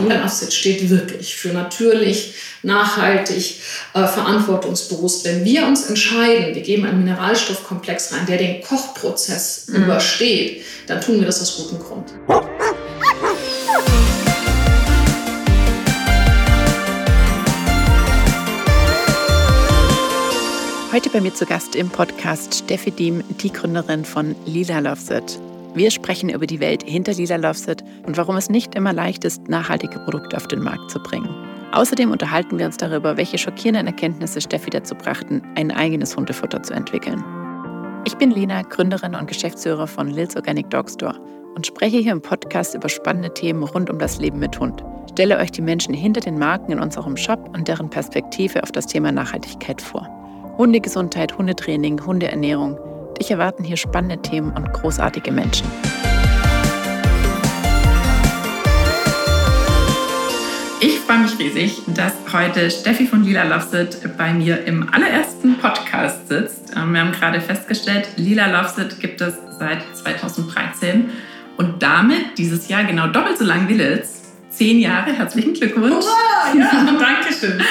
Lila Offset steht wirklich für natürlich, nachhaltig, äh, verantwortungsbewusst. Wenn wir uns entscheiden, wir geben einen Mineralstoffkomplex rein, der den Kochprozess mhm. übersteht, dann tun wir das aus gutem Grund. Heute bei mir zu Gast im Podcast Steffi Diem, die Gründerin von Lila Loves It. Wir sprechen über die Welt hinter Lila Loves It und warum es nicht immer leicht ist, nachhaltige Produkte auf den Markt zu bringen. Außerdem unterhalten wir uns darüber, welche schockierenden Erkenntnisse Steffi dazu brachten, ein eigenes Hundefutter zu entwickeln. Ich bin Lena, Gründerin und Geschäftsführer von Lils Organic Dog Store und spreche hier im Podcast über spannende Themen rund um das Leben mit Hund. Stelle euch die Menschen hinter den Marken in unserem Shop und deren Perspektive auf das Thema Nachhaltigkeit vor. Hundegesundheit, Hundetraining, Hundeernährung. Dich erwarten hier spannende Themen und großartige Menschen. Ich freue mich riesig, dass heute Steffi von Lila Loves It bei mir im allerersten Podcast sitzt. Ähm, wir haben gerade festgestellt, Lila Loves It gibt es seit 2013 und damit dieses Jahr genau doppelt so lang wie Liz. Zehn Jahre, herzlichen Glückwunsch. Hurra, ja, danke schön.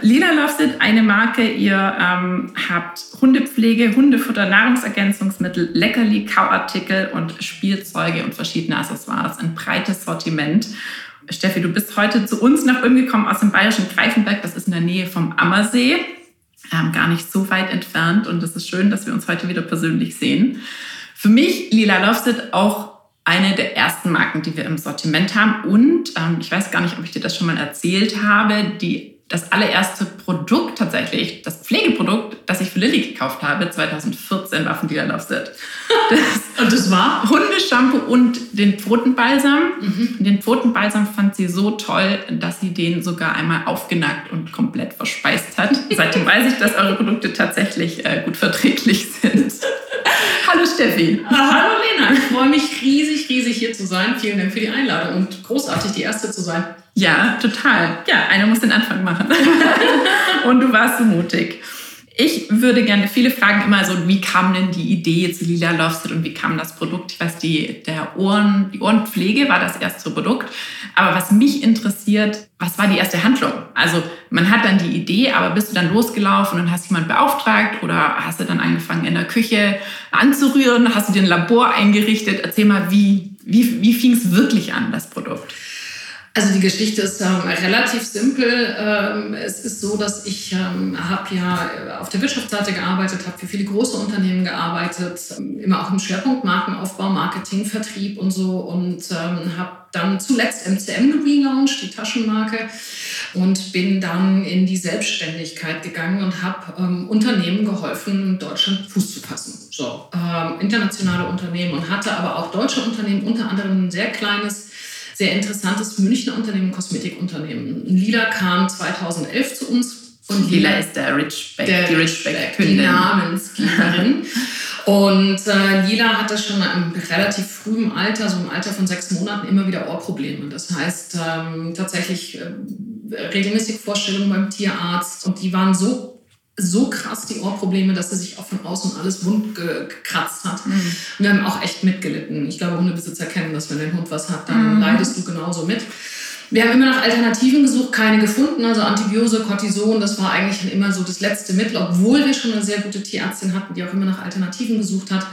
Lila Loves It, eine Marke. Ihr ähm, habt Hundepflege, Hundefutter, Nahrungsergänzungsmittel, Leckerli, Kauartikel und Spielzeuge und verschiedene Accessoires. Ein breites Sortiment. Steffi, du bist heute zu uns nach Ulm gekommen aus dem bayerischen Greifenberg. Das ist in der Nähe vom Ammersee. Ähm, gar nicht so weit entfernt. Und es ist schön, dass wir uns heute wieder persönlich sehen. Für mich, Lila Loves It, auch eine der ersten Marken, die wir im Sortiment haben. Und ähm, ich weiß gar nicht, ob ich dir das schon mal erzählt habe, die das allererste Produkt tatsächlich, das Pflegeprodukt, das ich für Lilly gekauft habe, 2014 war von Dealer Loves It. Das und das war? Hundeshampoo und den Pfotenbalsam. Mhm. Den Pfotenbalsam fand sie so toll, dass sie den sogar einmal aufgenackt und komplett verspeist hat. Seitdem weiß ich, dass eure Produkte tatsächlich äh, gut verträglich sind. Hallo Steffi. Hallo Lena, ich freue mich riesig, riesig hier zu sein. Vielen Dank für die Einladung und großartig, die Erste zu sein. Ja, total. Ja, einer muss den Anfang machen. und du warst so mutig. Ich würde gerne, viele fragen immer so, wie kam denn die Idee zu Lila Loves und wie kam das Produkt? Ich weiß, die, der Ohren, die Ohrenpflege war das erste Produkt. Aber was mich interessiert, was war die erste Handlung? Also man hat dann die Idee, aber bist du dann losgelaufen und hast jemand beauftragt oder hast du dann angefangen in der Küche anzurühren? Hast du dir ein Labor eingerichtet? Erzähl mal, wie, wie, wie fing es wirklich an, das Produkt? Also die Geschichte ist ähm, relativ simpel. Ähm, es ist so, dass ich ähm, habe ja auf der Wirtschaftsseite gearbeitet, habe für viele große Unternehmen gearbeitet, ähm, immer auch im Schwerpunkt Markenaufbau, Marketing, Vertrieb und so und ähm, habe dann zuletzt MCM gelauncht, die Taschenmarke und bin dann in die Selbstständigkeit gegangen und habe ähm, Unternehmen geholfen, in Deutschland Fuß zu fassen. So, internationale Unternehmen und hatte aber auch deutsche Unternehmen, unter anderem ein sehr kleines sehr interessantes Münchner Unternehmen, Kosmetikunternehmen. Lila kam 2011 zu uns. Und Lila, ist der Richback, der die Richback-Kundin. Die Namensgeberin. Und äh, Lila hatte schon im relativ frühen Alter, so im Alter von sechs Monaten, immer wieder Ohrprobleme. Das heißt, ähm, tatsächlich äh, regelmäßig Vorstellungen beim Tierarzt. Und die waren so so krass die Ohrprobleme, dass sie sich auch von außen alles wund gekratzt hat. Mhm. Und wir haben auch echt mitgelitten. Ich glaube, Hundebesitzer kennen das, wenn dein Hund was hat, dann mhm. leidest du genauso mit. Wir haben immer nach Alternativen gesucht, keine gefunden. Also Antibiose, Cortison, das war eigentlich immer so das letzte Mittel, obwohl wir schon eine sehr gute Tierärztin hatten, die auch immer nach Alternativen gesucht hat.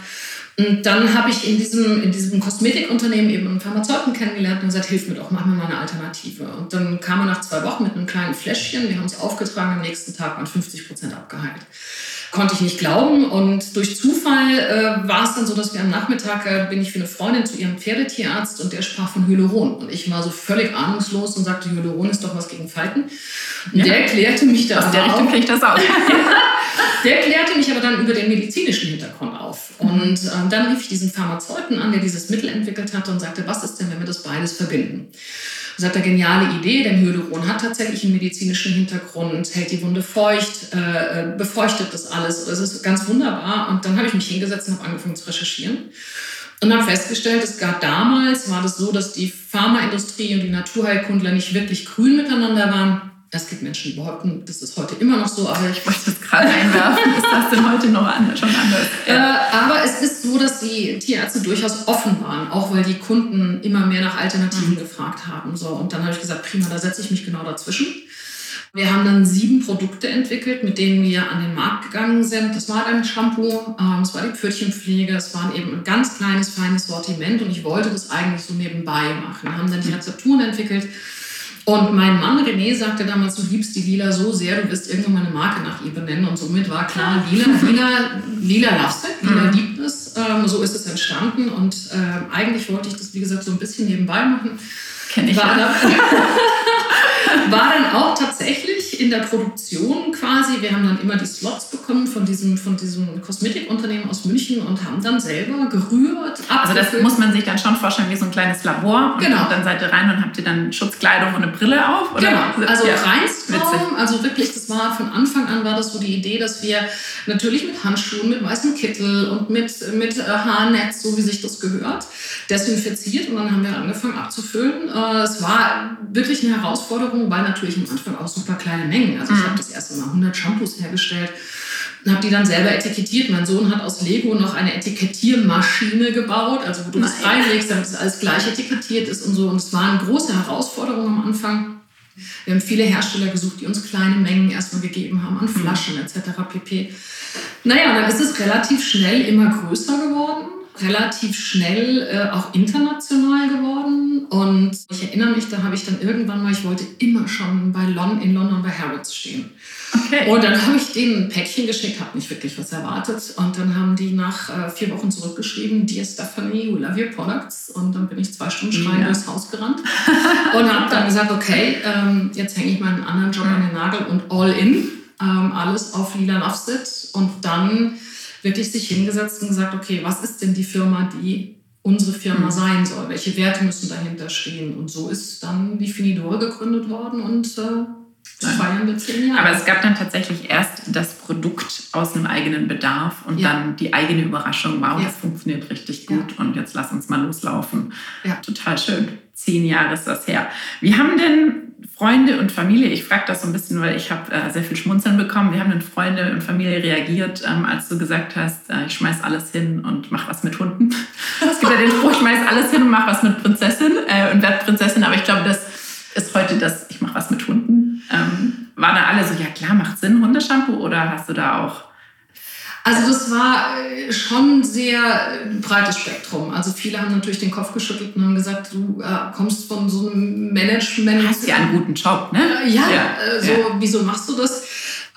Und dann habe ich in diesem, in diesem Kosmetikunternehmen eben einen Pharmazeuten kennengelernt und gesagt, hilf mir doch, mach mir mal eine Alternative. Und dann kam er nach zwei Wochen mit einem kleinen Fläschchen, wir haben es aufgetragen, am nächsten Tag waren 50 Prozent abgeheilt. Konnte ich nicht glauben und durch Zufall äh, war es dann so, dass wir am Nachmittag, äh, bin ich für eine Freundin zu ihrem Pferdetierarzt und der sprach von Hyaluron. Und ich war so völlig ahnungslos und sagte, Hyaluron ist doch was gegen Falten. Und ja. der klärte mich da Aus der Richtung kriege ich das auch. der klärte mich aber dann über den medizinischen Hintergrund auf. Und ähm, dann rief ich diesen Pharmazeuten an, der dieses Mittel entwickelt hatte und sagte, was ist denn, wenn wir das beides verbinden? Und sagt er, geniale Idee, denn Hyaluron hat tatsächlich einen medizinischen Hintergrund, hält die Wunde feucht, äh, äh befeuchtet das alles. Es ist ganz wunderbar. Und dann habe ich mich hingesetzt und habe angefangen zu recherchieren. Und habe festgestellt, es gab damals, war das so, dass die Pharmaindustrie und die Naturheilkundler nicht wirklich grün miteinander waren Es gibt Menschen, die behaupten, das ist heute immer noch so, aber ich wollte es gerade einwerfen. ist das denn heute noch anders, schon anders? Äh, aber es ist so, dass die Tierärzte durchaus offen waren, auch weil die Kunden immer mehr nach Alternativen mhm. gefragt haben. So, und dann habe ich gesagt, prima, da setze ich mich genau dazwischen. Wir haben dann sieben Produkte entwickelt, mit denen wir an den Markt gegangen sind. Das war dann Shampoo, ähm, es war die Pfötchenpflege, es war eben ein ganz kleines, feines Sortiment und ich wollte das eigentlich so nebenbei machen. Wir haben dann die Rezepturen entwickelt und mein Mann René sagte damals, du liebst die Lila so sehr, du wirst irgendwann mal eine Marke nach ihr benennen. Und somit war klar, Lila, Lila, Lila loves it, Lila mhm. liebt es. Ähm, so ist es entstanden. Und äh, eigentlich wollte ich das, wie gesagt, so ein bisschen nebenbei machen. Kenn ich war, ja. dann, war dann auch tatsächlich in der Produktion quasi. Wir haben dann immer die Slots bekommen von diesem, von diesem Kosmetikunternehmen aus München und haben dann selber gerührt. Also das muss man sich dann schon vorstellen wie so ein kleines Labor. Und genau. dann seid ihr rein und habt ihr dann Schutzkleidung und eine Brille auf? Oder? Genau, also ja. Reinstraum. Also wirklich, das war von Anfang an war das so die Idee, dass wir natürlich mit Handschuhen, mit weißem Kittel und mit, mit äh, Haarnetz, so wie sich das gehört, desinfiziert. Und dann haben wir angefangen abzufüllen. Äh, es war wirklich eine Herausforderung, weil natürlich am Anfang auch super kleine Mengen. Also ich mhm. habe das erste Mal 100 Shampoos hergestellt und habe die dann selber etikettiert. Mein Sohn hat aus Lego noch eine Etikettiermaschine gebaut, also wo du Nein. das reinlegst, damit es alles gleich etikettiert ist und so. Und es war eine große Herausforderung am Anfang. Wir haben viele Hersteller gesucht, die uns kleine Mengen erstmal gegeben haben an mhm. Flaschen etc. pp. Naja, dann ist es relativ schnell immer größer geworden relativ schnell äh, auch international geworden. Und ich erinnere mich, da habe ich dann irgendwann mal, ich wollte immer schon bei Lon, in London bei Harrods stehen. Okay. Und dann habe ich denen ein Päckchen geschickt, habe nicht wirklich was erwartet. Und dann haben die nach äh, vier Wochen zurückgeschrieben, Dear Stephanie, we love your products. Und dann bin ich zwei Stunden schreiend ja. durchs Haus gerannt und habe dann gesagt, okay, ähm, jetzt hänge ich meinen anderen Job an den Nagel und all in. Ähm, alles auf Lila Offset. Und dann wirklich sich hingesetzt und gesagt, okay, was ist denn die Firma, die unsere Firma mhm. sein soll? Welche Werte müssen dahinter stehen? Und so ist dann die Finidore gegründet worden und äh, feiern wir zehn Jahre. Aber es gab dann tatsächlich erst das Produkt aus einem eigenen Bedarf und ja. dann die eigene Überraschung, wow, ja. das funktioniert richtig gut ja. und jetzt lass uns mal loslaufen. Total schön. Zehn Jahre ist das her. Wie haben denn Freunde und Familie, ich frage das so ein bisschen, weil ich habe äh, sehr viel Schmunzeln bekommen. Wie haben denn Freunde und Familie reagiert, ähm, als du gesagt hast, äh, ich schmeiß alles hin und mach was mit Hunden? es gibt ja den Spruch, ich schmeiß alles hin und mach was mit Prinzessin äh, und werd Prinzessin, aber ich glaube, das ist heute das, ich mach was mit Hunden. Ähm, waren da alle so, ja klar, macht Sinn, Hundeshampoo oder hast du da auch also das war äh, schon sehr ein äh, breites Spektrum. Also viele haben natürlich den Kopf geschüttelt und haben gesagt, du äh, kommst von so einem Management. Hast ja einen guten Job, ne? Ja, ja, so ja. wieso machst du das?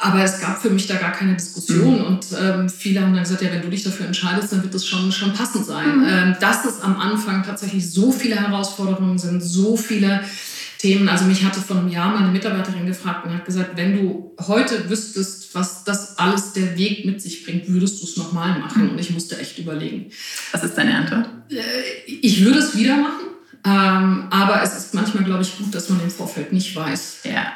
Aber es gab für mich da gar keine Diskussion mhm. und ähm, viele haben dann gesagt, ja, wenn du dich dafür entscheidest, dann wird das schon, schon passend sein. Mhm. Ähm, dass es am Anfang tatsächlich so viele Herausforderungen sind, so viele Themen. Also mich hatte vor einem Jahr meine Mitarbeiterin gefragt und hat gesagt, wenn du heute wüsstest, was das alles der Weg mit sich bringt, würdest du es nochmal machen? Und ich musste echt überlegen. Was ist deine Antwort? Äh, ich würde es wieder machen, ähm, aber es ist manchmal, glaube ich, gut, dass man im Vorfeld nicht weiß. Ja.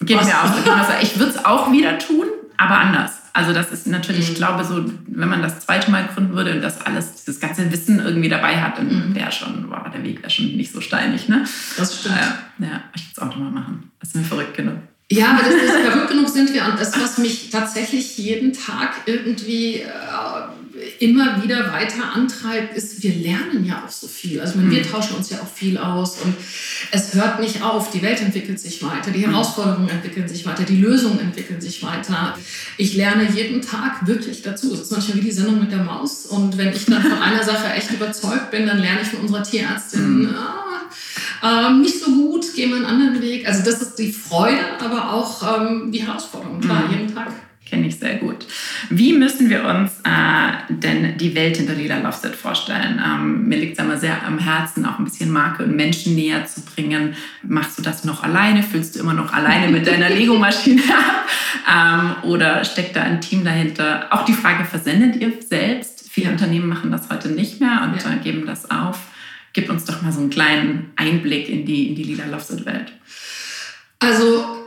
Geht mir auch. Ich würde es auch wieder tun, aber anders. Also das ist natürlich, mhm. ich glaube, so, wenn man das zweite Mal gründen würde und das alles, dieses ganze Wissen irgendwie dabei hat, dann mhm. wäre schon, wow, der Weg wäre schon nicht so steinig, ne? Das stimmt. Äh, ja, ich würde es auch nochmal machen. Das ist mir verrückt genug. Ja, aber das ist verrückt genug sind wir. Und das, was mich tatsächlich jeden Tag irgendwie äh, immer wieder weiter antreibt, ist, wir lernen ja auch so viel. Also meine, wir mhm. tauschen uns ja auch viel aus und es hört nicht auf. Die Welt entwickelt sich weiter, die mhm. Herausforderungen entwickeln sich weiter, die Lösungen entwickeln sich weiter. Ich lerne jeden Tag wirklich dazu. Es ist manchmal wie die Sendung mit der Maus. Und wenn ich dann von einer Sache echt überzeugt bin, dann lerne ich von unserer Tierärztin, mhm. ah, ähm, nicht so gut, gehen wir einen anderen Weg. Also das ist die Freude, aber auch ähm, die Herausforderung, klar, jeden Tag kenne ich sehr gut. Wie müssen wir uns äh, denn die Welt hinter Lila Loveset vorstellen? Ähm, mir liegt es immer sehr am Herzen, auch ein bisschen Marke und Menschen näher zu bringen. Machst du das noch alleine? Füllst du immer noch alleine mit deiner Lego-Maschine ab? Ähm, oder steckt da ein Team dahinter? Auch die Frage, versendet ihr selbst? Viele ja. Unternehmen machen das heute nicht mehr und ja. äh, geben das auf. Gib uns doch mal so einen kleinen Einblick in die, in die Lila Loveset-Welt. Also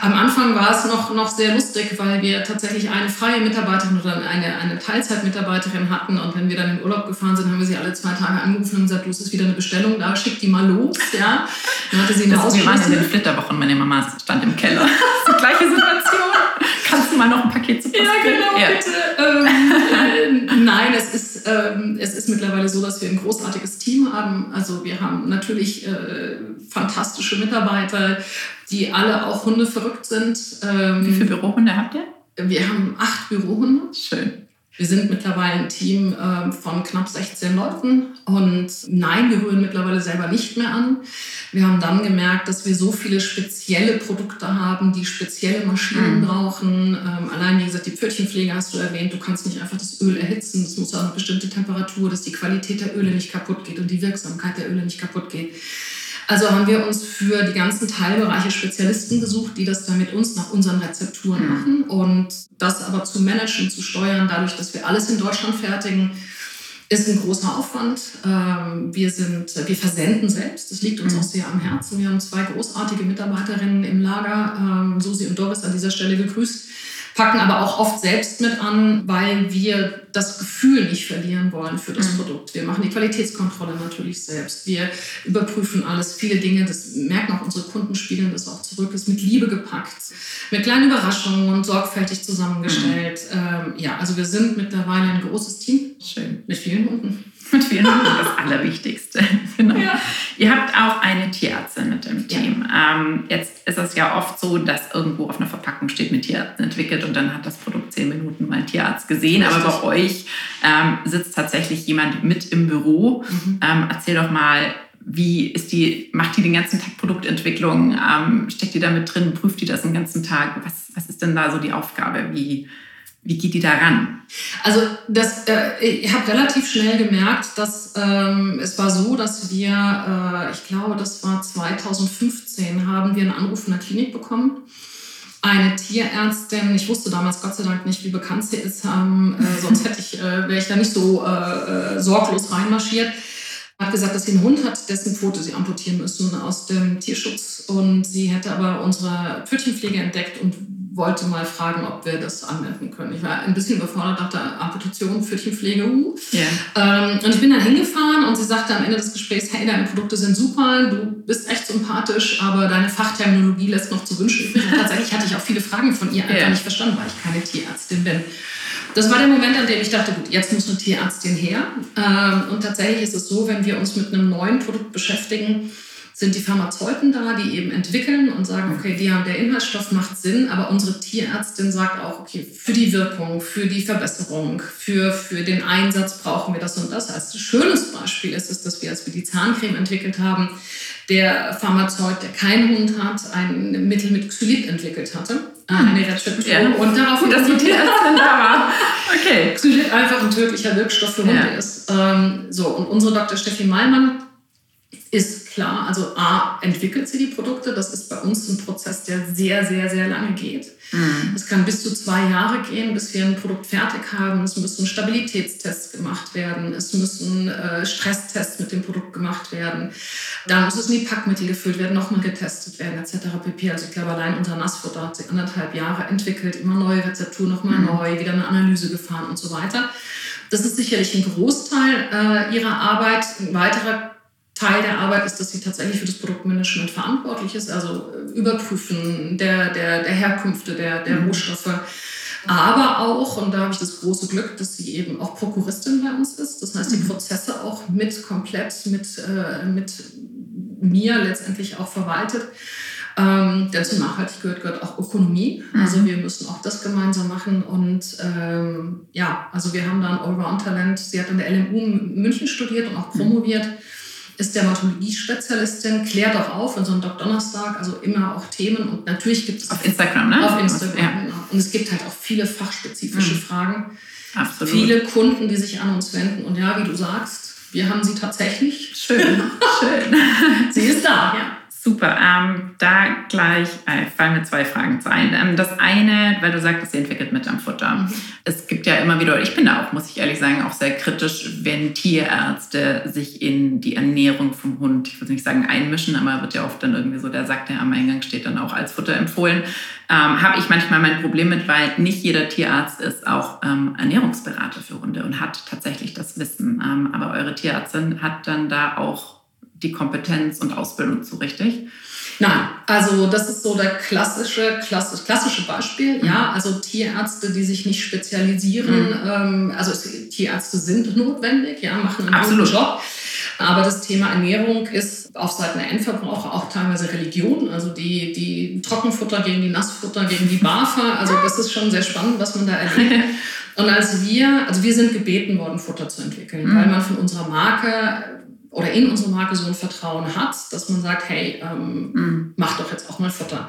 am Anfang war es noch, noch sehr lustig, weil wir tatsächlich eine freie Mitarbeiterin oder eine, eine Teilzeitmitarbeiterin hatten. Und wenn wir dann in Urlaub gefahren sind, haben wir sie alle zwei Tage angerufen und gesagt, du, es ist wieder eine Bestellung da, schick die mal los. Ja. Dann hatte sie eine Wir waren in den Flitterwochen, meine Mama stand im Keller. die gleiche Situation. Mal noch ein Paket zu Post Ja, genau, ja. bitte. Ähm, äh, nein, es ist, ähm, es ist mittlerweile so, dass wir ein großartiges Team haben. Also wir haben natürlich äh, fantastische Mitarbeiter, die alle auch Hunde verrückt sind. Ähm, Wie viele Bürohunde habt ihr? Wir haben acht Bürohunde. Schön. Wir sind mittlerweile ein Team äh, von knapp 16 Leuten und nein, wir rühren mittlerweile selber nicht mehr an. Wir haben dann gemerkt, dass wir so viele spezielle Produkte haben, die spezielle Maschinen mhm. brauchen. Ähm, allein, wie gesagt, die Pfötchenpflege hast du erwähnt. Du kannst nicht einfach das Öl erhitzen. Es muss auch eine bestimmte Temperatur, dass die Qualität der Öle nicht kaputt geht und die Wirksamkeit der Öle nicht kaputt geht. Also haben wir uns für die ganzen Teilbereiche Spezialisten gesucht, die das dann mit uns nach unseren Rezepturen mhm. machen. Und das aber zu managen, zu steuern, dadurch, dass wir alles in Deutschland fertigen, ist ein großer Aufwand. Ähm, wir, sind, wir versenden selbst, das liegt uns mhm. auch sehr am Herzen. Wir haben zwei großartige Mitarbeiterinnen im Lager, ähm, Susi und Doris an dieser Stelle gegrüßt packen aber auch oft selbst mit an, weil wir das Gefühl nicht verlieren wollen für das mhm. Produkt. Wir machen die Qualitätskontrolle natürlich selbst. Wir überprüfen alles. Viele Dinge, das merken auch unsere Kunden, spiegeln das auch zurück, ist mit Liebe gepackt, mit kleinen Überraschungen und sorgfältig zusammengestellt. Mhm. Ähm, ja, also wir sind mittlerweile ein großes Team. Schön. Mit vielen Hunden. Mit vielen das Allerwichtigste. genau. Ja. Ihr habt auch eine Tierärztin mit im Team. Ja. Ähm, jetzt ist es ja oft so, dass irgendwo auf einer Verpackung steht mit Tierärztin entwickelt und dann hat das Produkt zehn Minuten mal ein Tierarzt gesehen. Richtig. Aber bei euch ähm, sitzt tatsächlich jemand mit im Büro. Mhm. Ähm, erzähl doch mal, wie ist die, macht die den ganzen Tag Produktentwicklung? Ähm, steckt die da mit drin? Prüft die das den ganzen Tag? Was, was ist denn da so die Aufgabe? Wie, wie geht die da ran? Also das, äh, ich habe relativ schnell gemerkt, dass ähm, es war so, dass wir, äh, ich glaube, das war 2015, haben wir einen Anruf von der Klinik bekommen. Eine Tierärztin, ich wusste damals Gott sei Dank nicht, wie bekannt sie ist, ähm, äh, sonst hätte ich, äh, wäre ich da nicht so äh, äh, sorglos reinmarschiert hat gesagt, dass sie einen Hund hat, dessen Pfote sie amputieren müssen aus dem Tierschutz. Und sie hätte aber unsere Pfötchenpflege entdeckt und wollte mal fragen, ob wir das anwenden können. Ich war ein bisschen überfordert, dachte Amputation, Pfötchenpflege, uh. Yeah. Ähm, und ich bin dann hingefahren und sie sagte am Ende des Gesprächs, hey, deine Produkte sind super, du bist echt sympathisch, aber deine Fachterminologie lässt noch zu wünschen übrig. Und tatsächlich hatte ich auch viele Fragen von ihr einfach yeah. nicht verstanden, weil ich keine Tierärztin bin. Das war der Moment, an dem ich dachte, gut, jetzt muss eine Tierärztin her. Ähm, und tatsächlich ist es so, wenn wir uns mit einem neuen Produkt beschäftigen, sind die Pharmazeuten da, die eben entwickeln und sagen, okay, der, der Inhaltsstoff macht Sinn, aber unsere Tierärztin sagt auch, okay, für die Wirkung, für die Verbesserung, für, für den Einsatz brauchen wir das und das. Als schönes Beispiel ist es, dass wir, als wir die Zahncreme entwickelt haben, der Pharmazeut, der keinen Hund hat, ein Mittel mit Xylit entwickelt hatte. Äh, hm. Eine Rezeptur. Ja. Und darauf, dass die Tierärztin da war. Okay. Xylit einfach ein tödlicher Wirkstoff für Hunde ja. ist. Ähm, so, und unsere Dr. Steffi Meilmann ist klar, also A, entwickelt sie die Produkte. Das ist bei uns ein Prozess, der sehr, sehr, sehr lange geht. Mhm. Es kann bis zu zwei Jahre gehen, bis wir ein Produkt fertig haben. Es müssen Stabilitätstests gemacht werden. Es müssen äh, Stresstests mit dem Produkt gemacht werden. Da muss es in die Packmittel gefüllt werden, nochmal getestet werden, etc. pp. Also ich glaube, allein unser Nassfutter hat sich anderthalb Jahre entwickelt, immer neue Rezepturen, nochmal mhm. neu, wieder eine Analyse gefahren und so weiter. Das ist sicherlich ein Großteil äh, ihrer Arbeit. Ein weiterer Teil der Arbeit ist, dass sie tatsächlich für das Produktmanagement verantwortlich ist, also äh, Überprüfen der, der, der Herkünfte der, der mhm. Rohstoffe. Aber auch, und da habe ich das große Glück, dass sie eben auch Prokuristin bei uns ist. Das heißt, die mhm. Prozesse auch mit komplett mit, äh, mit mir letztendlich auch verwaltet. Ähm, denn zur Nachhaltigkeit gehört auch Ökonomie. Mhm. Also wir müssen auch das gemeinsam machen. Und ähm, ja, also wir haben da ein Allround-Talent. Sie hat an der LMU München studiert und auch promoviert. Mhm ist Dermatologie-Spezialistin, klärt auch auf in so einem Doc Donnerstag, also immer auch Themen und natürlich gibt es auf Instagram, ne? Auf Instagram, ja. genau. Und es gibt halt auch viele fachspezifische mhm. Fragen. Absolut. Viele Kunden, die sich an uns wenden und ja, wie du sagst, wir haben sie tatsächlich. Schön, schön. sie ist da, ja. Super, ähm, da gleich äh, fallen mir zwei Fragen zu ein. Ähm, das eine, weil du sagtest, ihr entwickelt mit am Futter. Mhm. Es gibt ja immer wieder, ich bin da auch, muss ich ehrlich sagen, auch sehr kritisch, wenn Tierärzte sich in die Ernährung vom Hund, ich würde nicht sagen einmischen, aber wird ja oft dann irgendwie so der Sack, der am Eingang steht, dann auch als Futter empfohlen. Ähm, Habe ich manchmal mein Problem mit, weil nicht jeder Tierarzt ist auch ähm, Ernährungsberater für Hunde und hat tatsächlich das Wissen. Ähm, aber eure Tierärztin hat dann da auch die Kompetenz und Ausbildung zu, richtig? Nein, also das ist so der klassische, klassisch, klassische Beispiel. Mhm. Ja, also Tierärzte, die sich nicht spezialisieren. Mhm. Ähm, also Tierärzte sind notwendig, ja, machen einen Absolut. guten Job. Aber das Thema Ernährung ist auf Seiten der Endverbraucher auch teilweise Religion. Also die, die Trockenfutter gegen die Nassfutter, gegen die BAFA. Also das ist schon sehr spannend, was man da erlebt. Und als wir, also wir sind gebeten worden, Futter zu entwickeln, mhm. weil man von unserer Marke oder in unsere Marke so ein Vertrauen hat, dass man sagt, hey, ähm, mhm. mach doch jetzt auch mal Futter.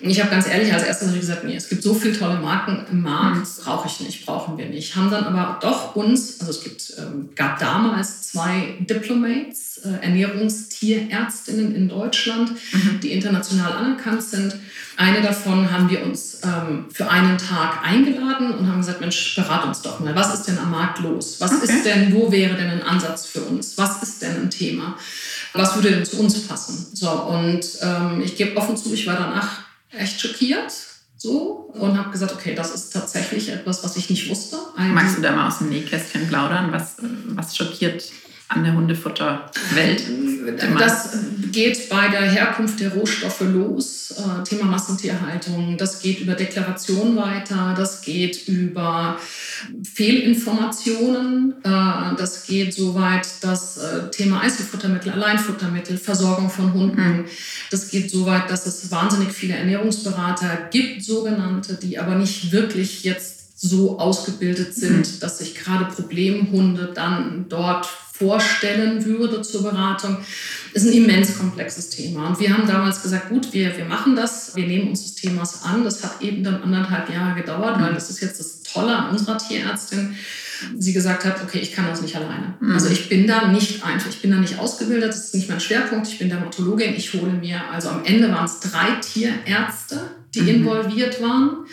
Und ich habe ganz ehrlich als erstes gesagt, nee, es gibt so viele tolle Marken im Markt, mhm. brauche ich nicht, brauchen wir nicht. Haben dann aber doch uns, also es gibt, ähm, gab damals zwei Diplomates, äh, Ernährungstierärztinnen in Deutschland, mhm. die international anerkannt sind. Eine davon haben wir uns ähm, für einen Tag eingeladen und haben gesagt, Mensch, berat uns doch mal. Was ist denn am Markt los? Was okay. ist denn, wo wäre denn ein Ansatz für uns? Was ist denn ein Thema? Was würde denn zu uns passen? So, und ähm, ich gebe offen zu, ich war danach echt schockiert so und habe gesagt, okay, das ist tatsächlich etwas, was ich nicht wusste. Magst du da mal aus dem Nähkästchen plaudern? Was, was schockiert an der Hundefutterwelt? Das geht bei der Herkunft der Rohstoffe los, äh, Thema Massentierhaltung. Das geht über Deklaration weiter, das geht über Fehlinformationen, äh, das geht so weit, das äh, Thema Einzelfuttermittel, Alleinfuttermittel, Versorgung von Hunden. Mhm. Das geht so weit, dass es wahnsinnig viele Ernährungsberater gibt, sogenannte, die aber nicht wirklich jetzt so ausgebildet sind, mhm. dass sich gerade Problemhunde dann dort vorstellen würde zur Beratung, ist ein immens komplexes Thema. Und wir haben damals gesagt, gut, wir, wir machen das, wir nehmen uns des Themas an. Das hat eben dann anderthalb Jahre gedauert, weil das ist jetzt das Tolle an unserer Tierärztin. Sie gesagt hat, okay, ich kann das nicht alleine. Mhm. Also ich bin da nicht einfach, ich bin da nicht ausgebildet, das ist nicht mein Schwerpunkt, ich bin Dermatologin, ich hole mir, also am Ende waren es drei Tierärzte, die mhm. involviert waren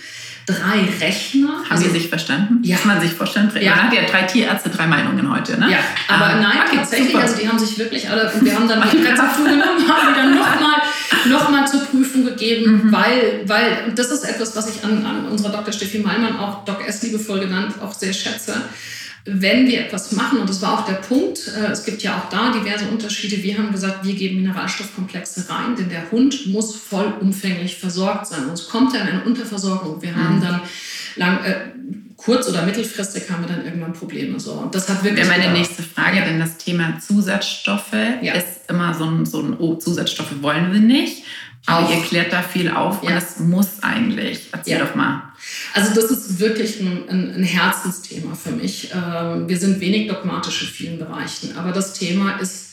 drei Rechner. Haben also, die sich verstanden? Ja. Kann man sich vorstellen? Ja. Man hat ja drei Tierärzte, drei Meinungen heute, ne? Ja, aber ah, nein, okay, tatsächlich, super. also die haben sich wirklich alle, wir haben dann die Rezeptur genommen, haben die dann nochmal noch mal zur Prüfung gegeben, mhm. weil, weil, und das ist etwas, was ich an, an unserer Dr. Steffi Meilmann, auch Doc S liebevoll genannt, auch sehr schätze wenn wir etwas machen, und das war auch der Punkt, äh, es gibt ja auch da diverse Unterschiede, wir haben gesagt, wir geben Mineralstoffkomplexe rein, denn der Hund muss vollumfänglich versorgt sein. Sonst kommt er in eine Unterversorgung. Wir haben mhm. dann lang, äh, kurz- oder mittelfristig haben wir dann irgendwann Probleme. So. Und das hat wirklich. Wäre meine nächste Frage, ja. denn das Thema Zusatzstoffe ja. ist immer so ein, so ein, oh, Zusatzstoffe wollen wir nicht. Aber ihr klärt da viel auf ja. und das muss eigentlich. Erzähl ja. doch mal. Also das ist wirklich ein, ein, ein Herzensthema für mich. Ähm, wir sind wenig dogmatisch in vielen Bereichen, aber das Thema ist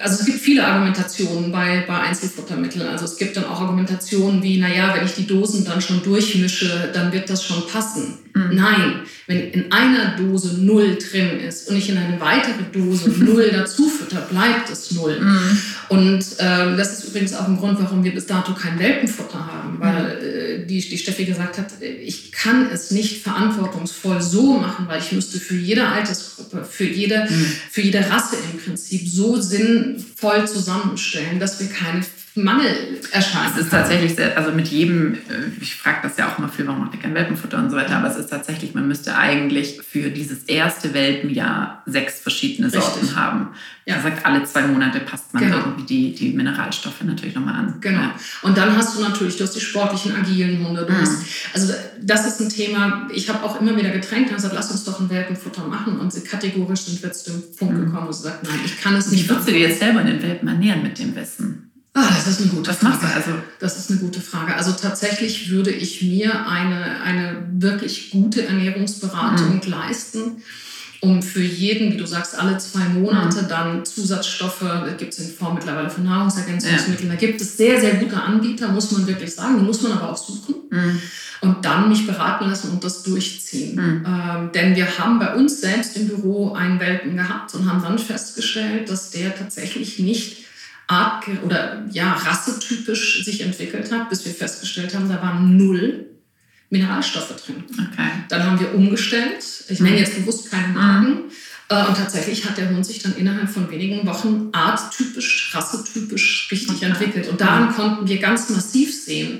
also es gibt viele Argumentationen bei, bei Einzelfuttermitteln. Also es gibt dann auch Argumentationen wie, naja, wenn ich die Dosen dann schon durchmische, dann wird das schon passen. Mhm. Nein, wenn in einer Dose null drin ist und ich in eine weitere Dose null dazu fütter, bleibt es null. Mhm. Und äh, das ist übrigens auch ein Grund, warum wir bis dato kein Welpenfutter haben, weil äh, die, die Steffi gesagt hat, ich kann es nicht verantwortungsvoll so machen, weil ich müsste für jede Altersgruppe, für jede, mhm. für jede Rasse im Prinzip so sinnvoll zusammenstellen, dass wir keine Mangel erscheint. Es ist tatsächlich sehr, also mit jedem, äh, ich frage das ja auch immer viel, warum macht ihr kein Welpenfutter und so weiter, aber es ist tatsächlich, man müsste eigentlich für dieses erste Welpenjahr sechs verschiedene Richtig. Sorten haben. Ja. Das sagt, alle zwei Monate passt man genau. irgendwie die, die Mineralstoffe natürlich nochmal an. Genau. Ja. Und dann hast du natürlich, du hast die sportlichen, agilen Hunde. Du mhm. hast, also das ist ein Thema, ich habe auch immer wieder getränkt und gesagt, lass uns doch ein Welpenfutter machen. Und sie kategorisch sind wir zu dem Punkt mhm. gekommen und sie sagt, nein, ich kann es nicht. Wie würdest du dir jetzt selber in den Welpen ernähren mit dem Wissen? Ah, das ist eine gute Was Frage. Machst du also? Das ist eine gute Frage. Also tatsächlich würde ich mir eine, eine wirklich gute Ernährungsberatung mhm. leisten, um für jeden, wie du sagst, alle zwei Monate mhm. dann Zusatzstoffe, da gibt es in Form mittlerweile von Nahrungsergänzungsmitteln, ja. da gibt es sehr, sehr gute Anbieter, muss man wirklich sagen, die muss man aber auch suchen. Mhm. Und dann mich beraten lassen und das durchziehen. Mhm. Ähm, denn wir haben bei uns selbst im Büro einen Welpen gehabt und haben dann festgestellt, dass der tatsächlich nicht art- oder ja, rassetypisch sich entwickelt hat, bis wir festgestellt haben, da waren null Mineralstoffe drin. Okay. Dann haben wir umgestellt. Ich nenne jetzt bewusst keine Marken. Äh, Und tatsächlich hat der Hund sich dann innerhalb von wenigen Wochen arttypisch, rassetypisch richtig Okay. entwickelt. Und daran konnten wir ganz massiv sehen,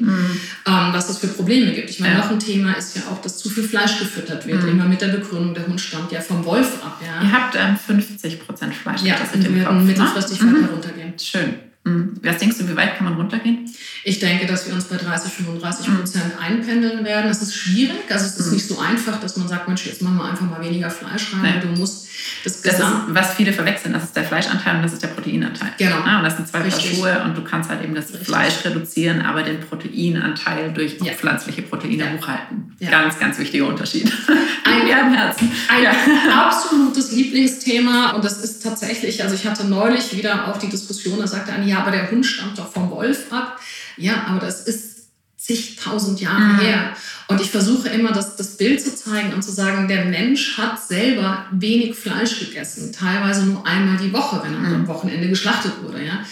ähm, was es für Probleme gibt. Ich meine, Ja. noch ein Thema ist ja auch, dass zu viel Fleisch gefüttert wird. Mhm. Immer mit der Begründung, der Hund stammt ja vom Wolf ab. Ja, Ihr habt ähm, 50% Fleisch. ja das wir werden ne? mittelfristig Mhm. weiter runtergehen. Schön. Mhm. Was denkst du, wie weit kann man runtergehen? Ich denke, dass wir uns bei 30, 35 Prozent einpendeln werden. Das ist schwierig. Also es ist Mhm. nicht so einfach, dass man sagt, Mensch, jetzt machen wir einfach mal weniger Fleisch rein. Nee. Du musst das Das ist, was viele verwechseln, das ist der Fleischanteil und das ist der Proteinanteil. Genau. Ah, und das sind zwei Paar Richtig. Schuhe und du kannst halt eben das Richtig. Fleisch reduzieren, aber den Proteinanteil durch Ja. pflanzliche Proteine Ja. hochhalten. Ja. Ganz, ganz wichtiger Unterschied. Ein- Mir am Herzen. Ein absolutes Lieblingsthema und das ist tatsächlich, also ich hatte neulich wieder auch die Diskussion, da sagte eine, ja, aber der Hund stammt doch vom Wolf ab. Ja, aber das ist zigtausend Jahre Mhm. her. Und ich versuche immer, das, das Bild zu zeigen und zu sagen, der Mensch hat selber wenig Fleisch gegessen, teilweise nur einmal die Woche, wenn er Mhm. am Wochenende geschlachtet wurde. Ja?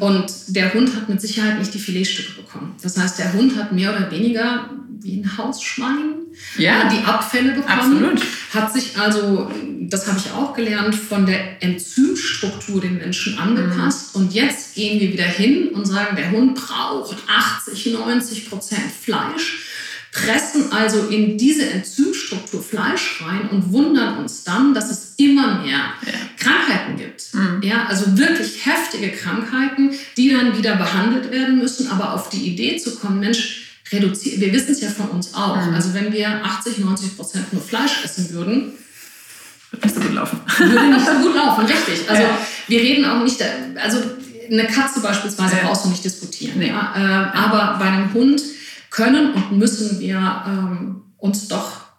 Und der Hund hat mit Sicherheit nicht die Filetstücke bekommen. Das heißt, der Hund hat mehr oder weniger wie ein Hausschwein Ja. die Abfälle bekommen. Absolut. Hat sich also, das habe ich auch gelernt, von der Enzymstruktur den Menschen angepasst. Und jetzt gehen wir wieder hin und sagen, der Hund braucht 80, 90 Prozent Fleisch, pressen also in diese Enzymstruktur Fleisch rein und wundern uns dann, dass es immer mehr Ja. Krankheiten gibt. Mhm. Ja, also wirklich heftige Krankheiten, die dann wieder behandelt werden müssen. Aber auf die Idee zu kommen, Mensch, reduzieren, wir wissen es ja von uns auch. Mhm. Also wenn wir 80, 90 Prozent nur Fleisch essen würden, Wird nicht so gut laufen. würde nicht so gut laufen, richtig. Also Ja. wir reden auch nicht, also eine Katze beispielsweise Ja. brauchst du nicht diskutieren. Nee. Ja? Äh, aber bei einem Hund können und müssen wir ähm, uns doch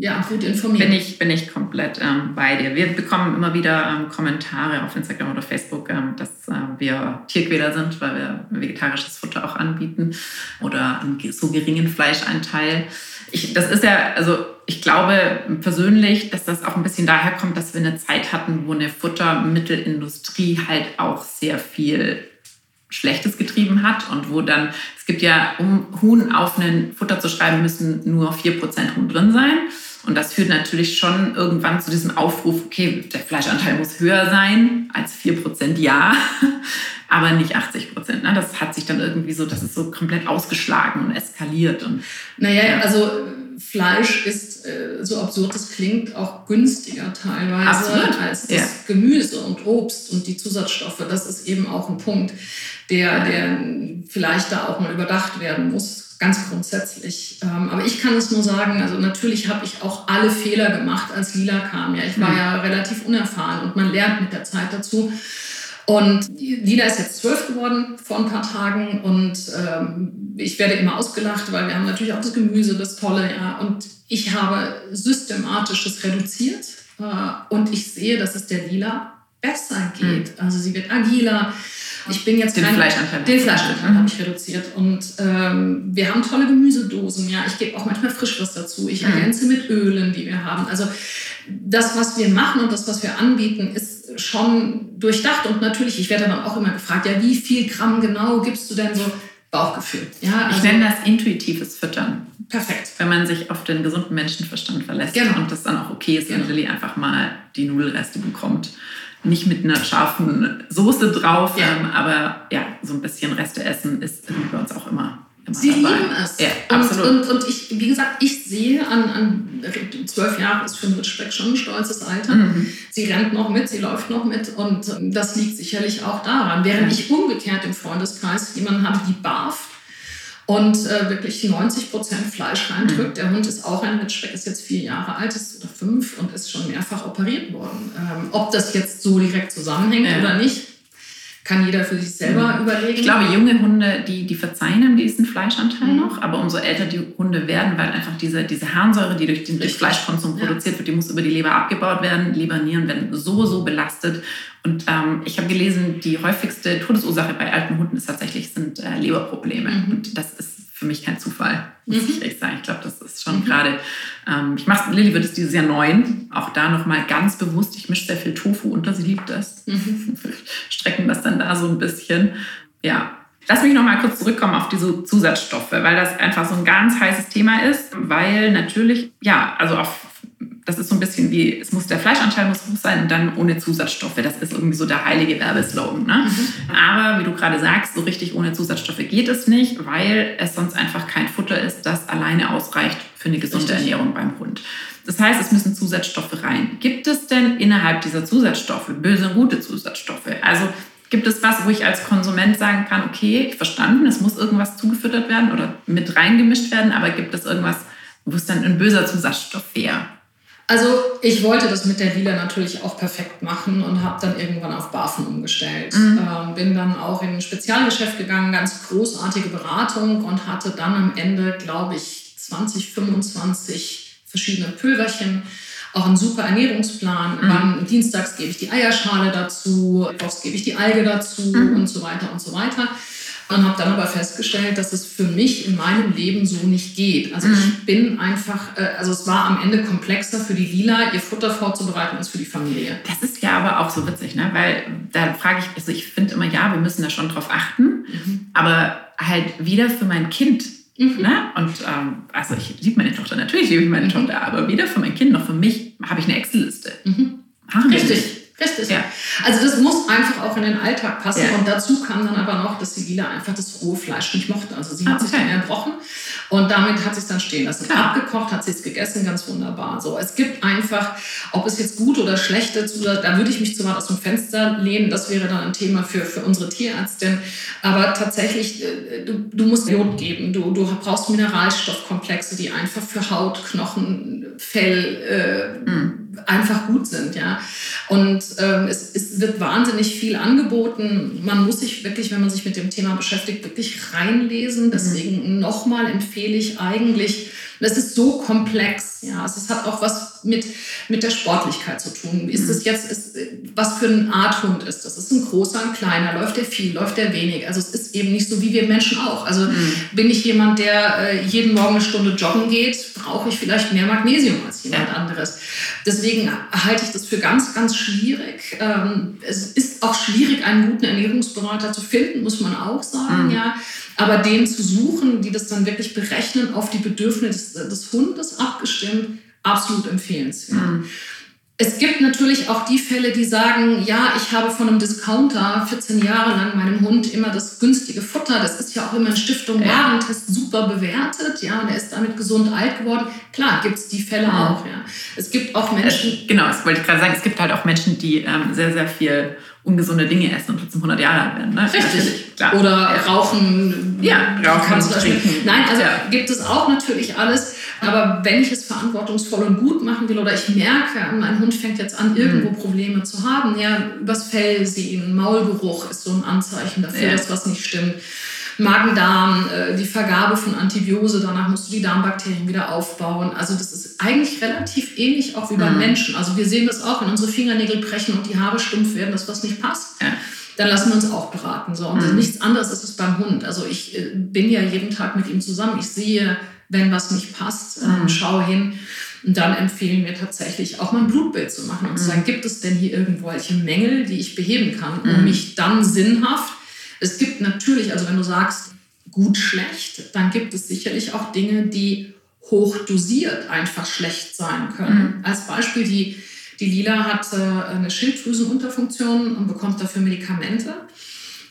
ja, gut informieren. Bin ich, bin ich komplett ähm, bei dir. Wir bekommen immer wieder ähm, Kommentare auf Instagram oder Facebook, ähm, dass äh, wir Tierquäler sind, weil wir vegetarisches Futter auch anbieten oder einen so geringen Fleischanteil. Ich, das ist ja, also ich glaube persönlich, dass das auch ein bisschen daher kommt, dass wir eine Zeit hatten, wo eine Futtermittelindustrie halt auch sehr viel Schlechtes getrieben hat und wo dann, es gibt ja, um Huhn auf ein Futter zu schreiben, müssen nur 4% Huhn drin sein. Und das führt natürlich schon irgendwann zu diesem Aufruf, okay, der Fleischanteil muss höher sein als 4% ja, aber nicht 80%. Ne? Das hat sich dann irgendwie so, das ist so komplett ausgeschlagen und eskaliert. Und Naja, also äh, Fleisch ist, äh, so absurd es klingt, auch günstiger teilweise Absolut, als das ja. Gemüse und Obst und die Zusatzstoffe. Das ist eben auch ein Punkt, der, der vielleicht da auch mal überdacht werden muss, ganz grundsätzlich. Ähm, aber ich kann es nur sagen, also natürlich habe ich auch alle Fehler gemacht, als Lila kam. Ja, ich war Mhm. ja relativ unerfahren und man lernt mit der Zeit dazu. Und Lila ist jetzt zwölf geworden vor ein paar Tagen und ähm, ich werde immer ausgelacht, weil wir haben natürlich auch das Gemüse, das Tolle, ja. Und ich habe systematisches reduziert äh, und ich sehe, dass es der Lila besser geht. Also sie wird agiler. Ich bin jetzt Den kein- Fleischanteil. Den Fleischanteil Mhm. habe ich reduziert. Und ähm, wir haben tolle Gemüsedosen. Ja, ich gebe auch manchmal Frischwurst dazu. Ich Mhm. ergänze mit Ölen, die wir haben. Also das, was wir machen und das, was wir anbieten, ist schon durchdacht. Und natürlich, ich werde dann auch immer gefragt, ja, wie viel Gramm genau gibst du denn so? Bauchgefühl. Ja, Ich also nenne das intuitives Füttern. perfekt. Wenn man sich auf den gesunden Menschenverstand verlässt Genau. und das dann auch okay ist, wenn Genau. Lilly einfach mal die Nudelreste bekommt. Nicht mit einer scharfen Soße drauf, Ja. ähm, aber ja, so ein bisschen Reste essen ist bei uns auch immer, immer Sie dabei. lieben es. Ja, und, absolut. und, und ich, wie gesagt, ich sehe an, zwölf Jahre ist für einen Ritschbeck schon ein stolzes Alter. Mhm. Sie rennt noch mit, sie läuft noch mit und ähm, das liegt sicherlich auch daran. Während ich umgekehrt im Freundeskreis jemanden habe, die barft und äh, wirklich 90 Prozent Fleisch reindrückt. Der Hund ist auch ein Ritschbeck, ist jetzt vier Jahre alt ist oder fünf und ist schon mehrfach operiert worden. Ähm, ob das jetzt so direkt zusammenhängt Ja. oder nicht, kann jeder für sich selber Mhm. überlegen. Ich glaube, junge Hunde, die, die verzeihen diesen Fleischanteil Mhm. noch, aber umso älter die Hunde werden, weil einfach diese, diese Harnsäure, die durch den durch. Fleischkonsum Ja. produziert wird, die muss über die Leber abgebaut werden. Leber, Nieren werden so, so belastet. Und ähm, ich habe gelesen, die häufigste Todesursache bei alten Hunden ist tatsächlich sind äh, Leberprobleme. Mhm. Und das ist für mich kein Zufall, muss Mhm. ich echt sagen. Ich glaube, das ist schon Mhm. gerade Ähm, ich mache, Lilly wird es dieses Jahr neun. Auch da nochmal ganz bewusst, ich mische sehr viel Tofu unter, sie liebt das. Mhm. Strecken das dann da so ein bisschen. Ja, Lass mich noch mal kurz zurückkommen auf diese Zusatzstoffe, weil das einfach so ein ganz heißes Thema ist, weil natürlich, ja, also auf, das ist so ein bisschen wie, es muss der Fleischanteil muss hoch sein und dann ohne Zusatzstoffe. Das ist irgendwie so der heilige Werbeslogan. Ne? Mhm. Aber wie du gerade sagst, so richtig ohne Zusatzstoffe geht es nicht, weil es sonst einfach kein Futter ist, das alleine ausreicht für eine gesunde richtig. Ernährung beim Hund. Das heißt, es müssen Zusatzstoffe rein. Gibt es denn innerhalb dieser Zusatzstoffe böse und gute Zusatzstoffe? Also Gibt es was, wo ich als Konsument sagen kann, okay, verstanden, es muss irgendwas zugefüttert werden oder mit reingemischt werden, aber gibt es irgendwas, wo es dann ein böser Zusatzstoff wäre? Also ich wollte das mit der Lila natürlich auch perfekt machen und habe dann irgendwann auf Barfen umgestellt. Mhm. Ähm, bin dann auch in ein Spezialgeschäft gegangen, ganz großartige Beratung und hatte dann am Ende, glaube ich, 20, 25 verschiedene Pülverchen auch einen super Ernährungsplan. Mhm. Wann, dienstags gebe ich die Eierschale dazu, mittwochs gebe ich die Alge dazu mhm. und so weiter und so weiter. Und habe dann aber festgestellt, dass es für mich in meinem Leben so nicht geht. Also mhm. ich bin einfach, äh, also es war am Ende komplexer für die Lila, ihr Futter vorzubereiten als für die Familie. Das ist ja aber auch so witzig, ne? weil da frage ich, also ich finde immer, ja, wir müssen da schon drauf achten, mhm. aber halt wieder für mein Kind Mhm. Ne? Und ähm, also ich liebe meine Tochter, natürlich liebe ich meine mhm. Tochter, aber weder für mein Kind noch für mich habe ich eine Excel-Liste. Mhm. Richtig. Richtig. Ja. Also das muss einfach auch in den Alltag passen. Ja. Und dazu kam dann aber noch, dass Lila einfach das rohe Fleisch nicht mochte. Also sie hat okay. sich dann erbrochen und damit hat sie es dann stehen lassen. Klar. Abgekocht hat sie es gegessen, ganz wunderbar. So, es gibt einfach, ob es jetzt gut oder schlecht ist, da würde ich mich zu weit aus dem Fenster lehnen. Das wäre dann ein Thema für, für unsere Tierärztin. Aber tatsächlich, äh, du, du musst Jod geben. Du, du brauchst Mineralstoffkomplexe, die einfach für Haut, Knochen, Fell äh, mhm. einfach gut sind. Ja. Und ähm, es, es wird wahnsinnig viel angeboten. Man muss sich wirklich, wenn man sich mit dem Thema beschäftigt, wirklich reinlesen. Mhm. Deswegen nochmal empfehle ich eigentlich, das ist so komplex. Ja, also es hat auch was mit, mit der Sportlichkeit zu tun. Ist es mhm. jetzt, ist, was für eine Art Hund ist das? Ist ein großer, ein kleiner? Läuft der viel? Läuft der wenig? Also es ist eben nicht so wie wir Menschen auch. Also mhm. bin ich jemand, der äh, jeden Morgen eine Stunde joggen geht, brauche ich vielleicht mehr Magnesium als jemand anderes. Deswegen halte ich das für ganz, ganz schwierig. Ähm, es ist auch schwierig, einen guten Ernährungsberater zu finden, muss man auch sagen. Mhm. Ja. Aber den zu suchen, die das dann wirklich berechnen, auf die Bedürfnisse des, des Hundes abgestimmt, absolut empfehlenswert. Mhm. Es gibt natürlich auch die Fälle, die sagen, ja, ich habe von einem Discounter 14 Jahre lang meinem Hund immer das günstige Futter, das ist ja auch immer in Stiftung Warentest super bewertet, ja, und er ist damit gesund alt geworden. Klar, gibt es die Fälle mhm. auch, ja. Es gibt auch Menschen... Äh, genau, das wollte ich gerade sagen, es gibt halt auch Menschen, die ähm, sehr, sehr viel ungesunde Dinge essen und trotzdem 100 Jahre alt werden. Ne? Richtig. Klar. Oder ja. rauchen. Ja, rauchen, trinken. Nein, also ja. gibt es auch natürlich alles. Aber wenn ich es verantwortungsvoll und gut machen will oder ich merke, mein Hund fängt jetzt an, irgendwo mhm. Probleme zu haben, ja, übers Fell sehen, Maulgeruch ist so ein Anzeichen dafür, ja. dass was nicht stimmt. Magen-Darm, äh, die Vergabe von Antibiose, danach musst du die Darmbakterien wieder aufbauen. Also das ist eigentlich relativ ähnlich auch wie beim mhm. Menschen. Also wir sehen das auch, wenn unsere Fingernägel brechen und die Haare stumpf werden, dass was nicht passt. Ja. Dann lassen wir uns auch beraten. So. Und mhm. nichts anderes ist es beim Hund. Also ich äh, bin ja jeden Tag mit ihm zusammen. Ich sehe, wenn was nicht passt, ähm, mhm. schaue hin. Und dann empfehlen wir tatsächlich auch mal ein Blutbild zu machen und zu mhm. sagen, gibt es denn hier irgendwelche Mängel, die ich beheben kann, um mhm. mich dann sinnhaft es gibt natürlich, also wenn du sagst, gut, schlecht, dann gibt es sicherlich auch Dinge, die hochdosiert einfach schlecht sein können. Mhm. Als Beispiel, die, die Lila hat äh, eine Schilddrüsenunterfunktion und bekommt dafür Medikamente.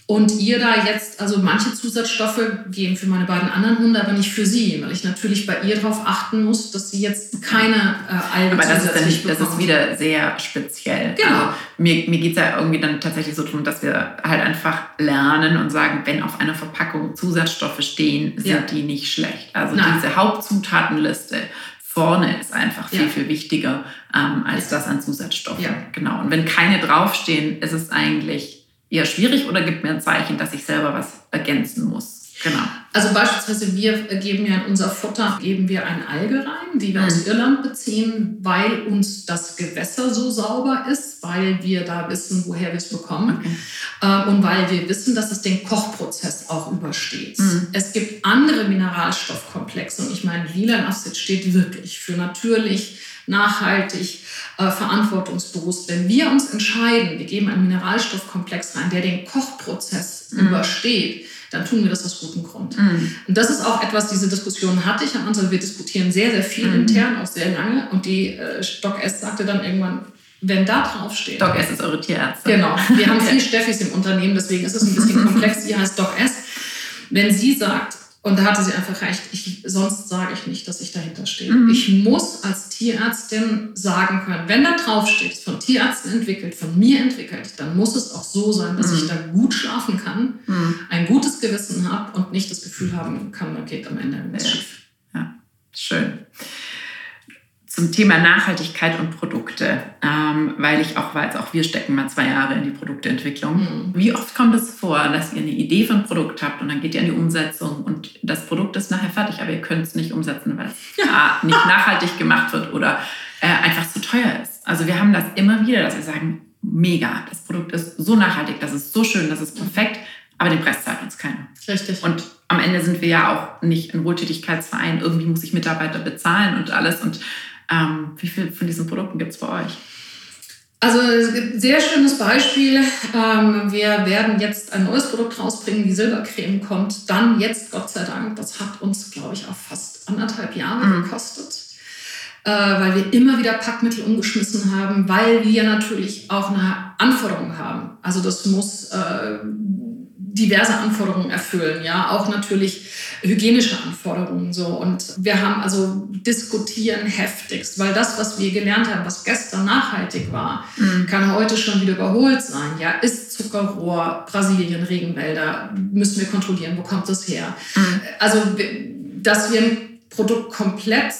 Und ihr da jetzt, also manche Zusatzstoffe gehen für meine beiden anderen Hunde, aber nicht für sie, weil ich natürlich bei ihr darauf achten muss, dass sie jetzt keine äh, Alge Aber das ist, dann, das ist wieder sehr speziell. Genau. Also mir mir geht es ja irgendwie dann tatsächlich so darum, dass wir halt einfach lernen und sagen, wenn auf einer Verpackung Zusatzstoffe stehen, sind ja. die nicht schlecht. Also Nein. diese Hauptzutatenliste vorne ist einfach viel, ja. viel wichtiger ähm, als das an Zusatzstoffen. Ja. Genau. Und wenn keine draufstehen, ist es eigentlich eher schwierig oder gibt mir ein Zeichen, dass ich selber was ergänzen muss? Genau. Also beispielsweise wir geben ja in unser Futter geben wir eine Alge rein, die wir mhm. aus Irland beziehen, weil uns das Gewässer so sauber ist, weil wir da wissen, woher wir es bekommen okay. äh, und weil wir wissen, dass es den Kochprozess auch übersteht. Mhm. Es gibt andere Mineralstoffkomplexe und ich meine, Lila Acid steht wirklich für natürlich, nachhaltig, äh, verantwortungsbewusst. Wenn wir uns entscheiden, wir geben einen Mineralstoffkomplex rein, der den Kochprozess mhm. übersteht, dann tun wir das aus gutem Grund. Mhm. Und das ist auch etwas, diese Diskussion hatte ich am Anfang. Wir diskutieren sehr, sehr viel mhm. intern, auch sehr lange. Und die äh, Doc S sagte dann irgendwann, wenn da drauf steht. Doc S ist eure Tierärztin. Genau. Wir haben vier Steffis im Unternehmen, deswegen ist es ein bisschen komplex. Die heißt Doc S. Wenn sie sagt, und da hatte sie einfach recht. Ich, sonst sage ich nicht, dass ich dahinter stehe. Mhm. Ich muss als Tierärztin sagen können, wenn da drauf steht, von Tierärzten entwickelt, von mir entwickelt, dann muss es auch so sein, dass mhm. ich da gut schlafen kann, mhm. ein gutes Gewissen habe und nicht das Gefühl haben kann, geht am Ende was schief. Ja, schön zum Thema Nachhaltigkeit und Produkte, ähm, weil ich auch weiß, auch wir stecken mal zwei Jahre in die Produkteentwicklung. Mhm. Wie oft kommt es vor, dass ihr eine Idee von Produkt habt und dann geht ihr in die Umsetzung und das Produkt ist nachher fertig, aber ihr könnt es nicht umsetzen, weil es ja. nicht nachhaltig gemacht wird oder äh, einfach zu teuer ist. Also wir haben das immer wieder, dass wir sagen, mega, das Produkt ist so nachhaltig, das ist so schön, das ist perfekt, aber den Preis zahlt uns keiner. Richtig. Und am Ende sind wir ja auch nicht ein Wohltätigkeitsverein, irgendwie muss ich Mitarbeiter bezahlen und alles und ähm, wie viele von diesen Produkten gibt es bei euch? Also ein sehr schönes Beispiel. Ähm, wir werden jetzt ein neues Produkt rausbringen, die Silbercreme kommt dann jetzt, Gott sei Dank, das hat uns, glaube ich, auch fast anderthalb Jahre mhm. gekostet, äh, weil wir immer wieder Packmittel umgeschmissen haben, weil wir natürlich auch eine Anforderung haben. Also das muss äh, diverse Anforderungen erfüllen, ja, auch natürlich hygienische Anforderungen so. Und wir haben also diskutieren heftigst, weil das, was wir gelernt haben, was gestern nachhaltig war, mhm. kann heute schon wieder überholt sein. Ja, ist Zuckerrohr, Brasilien, Regenwälder, müssen wir kontrollieren, wo kommt das her? Mhm. Also, dass wir ein Produkt komplett,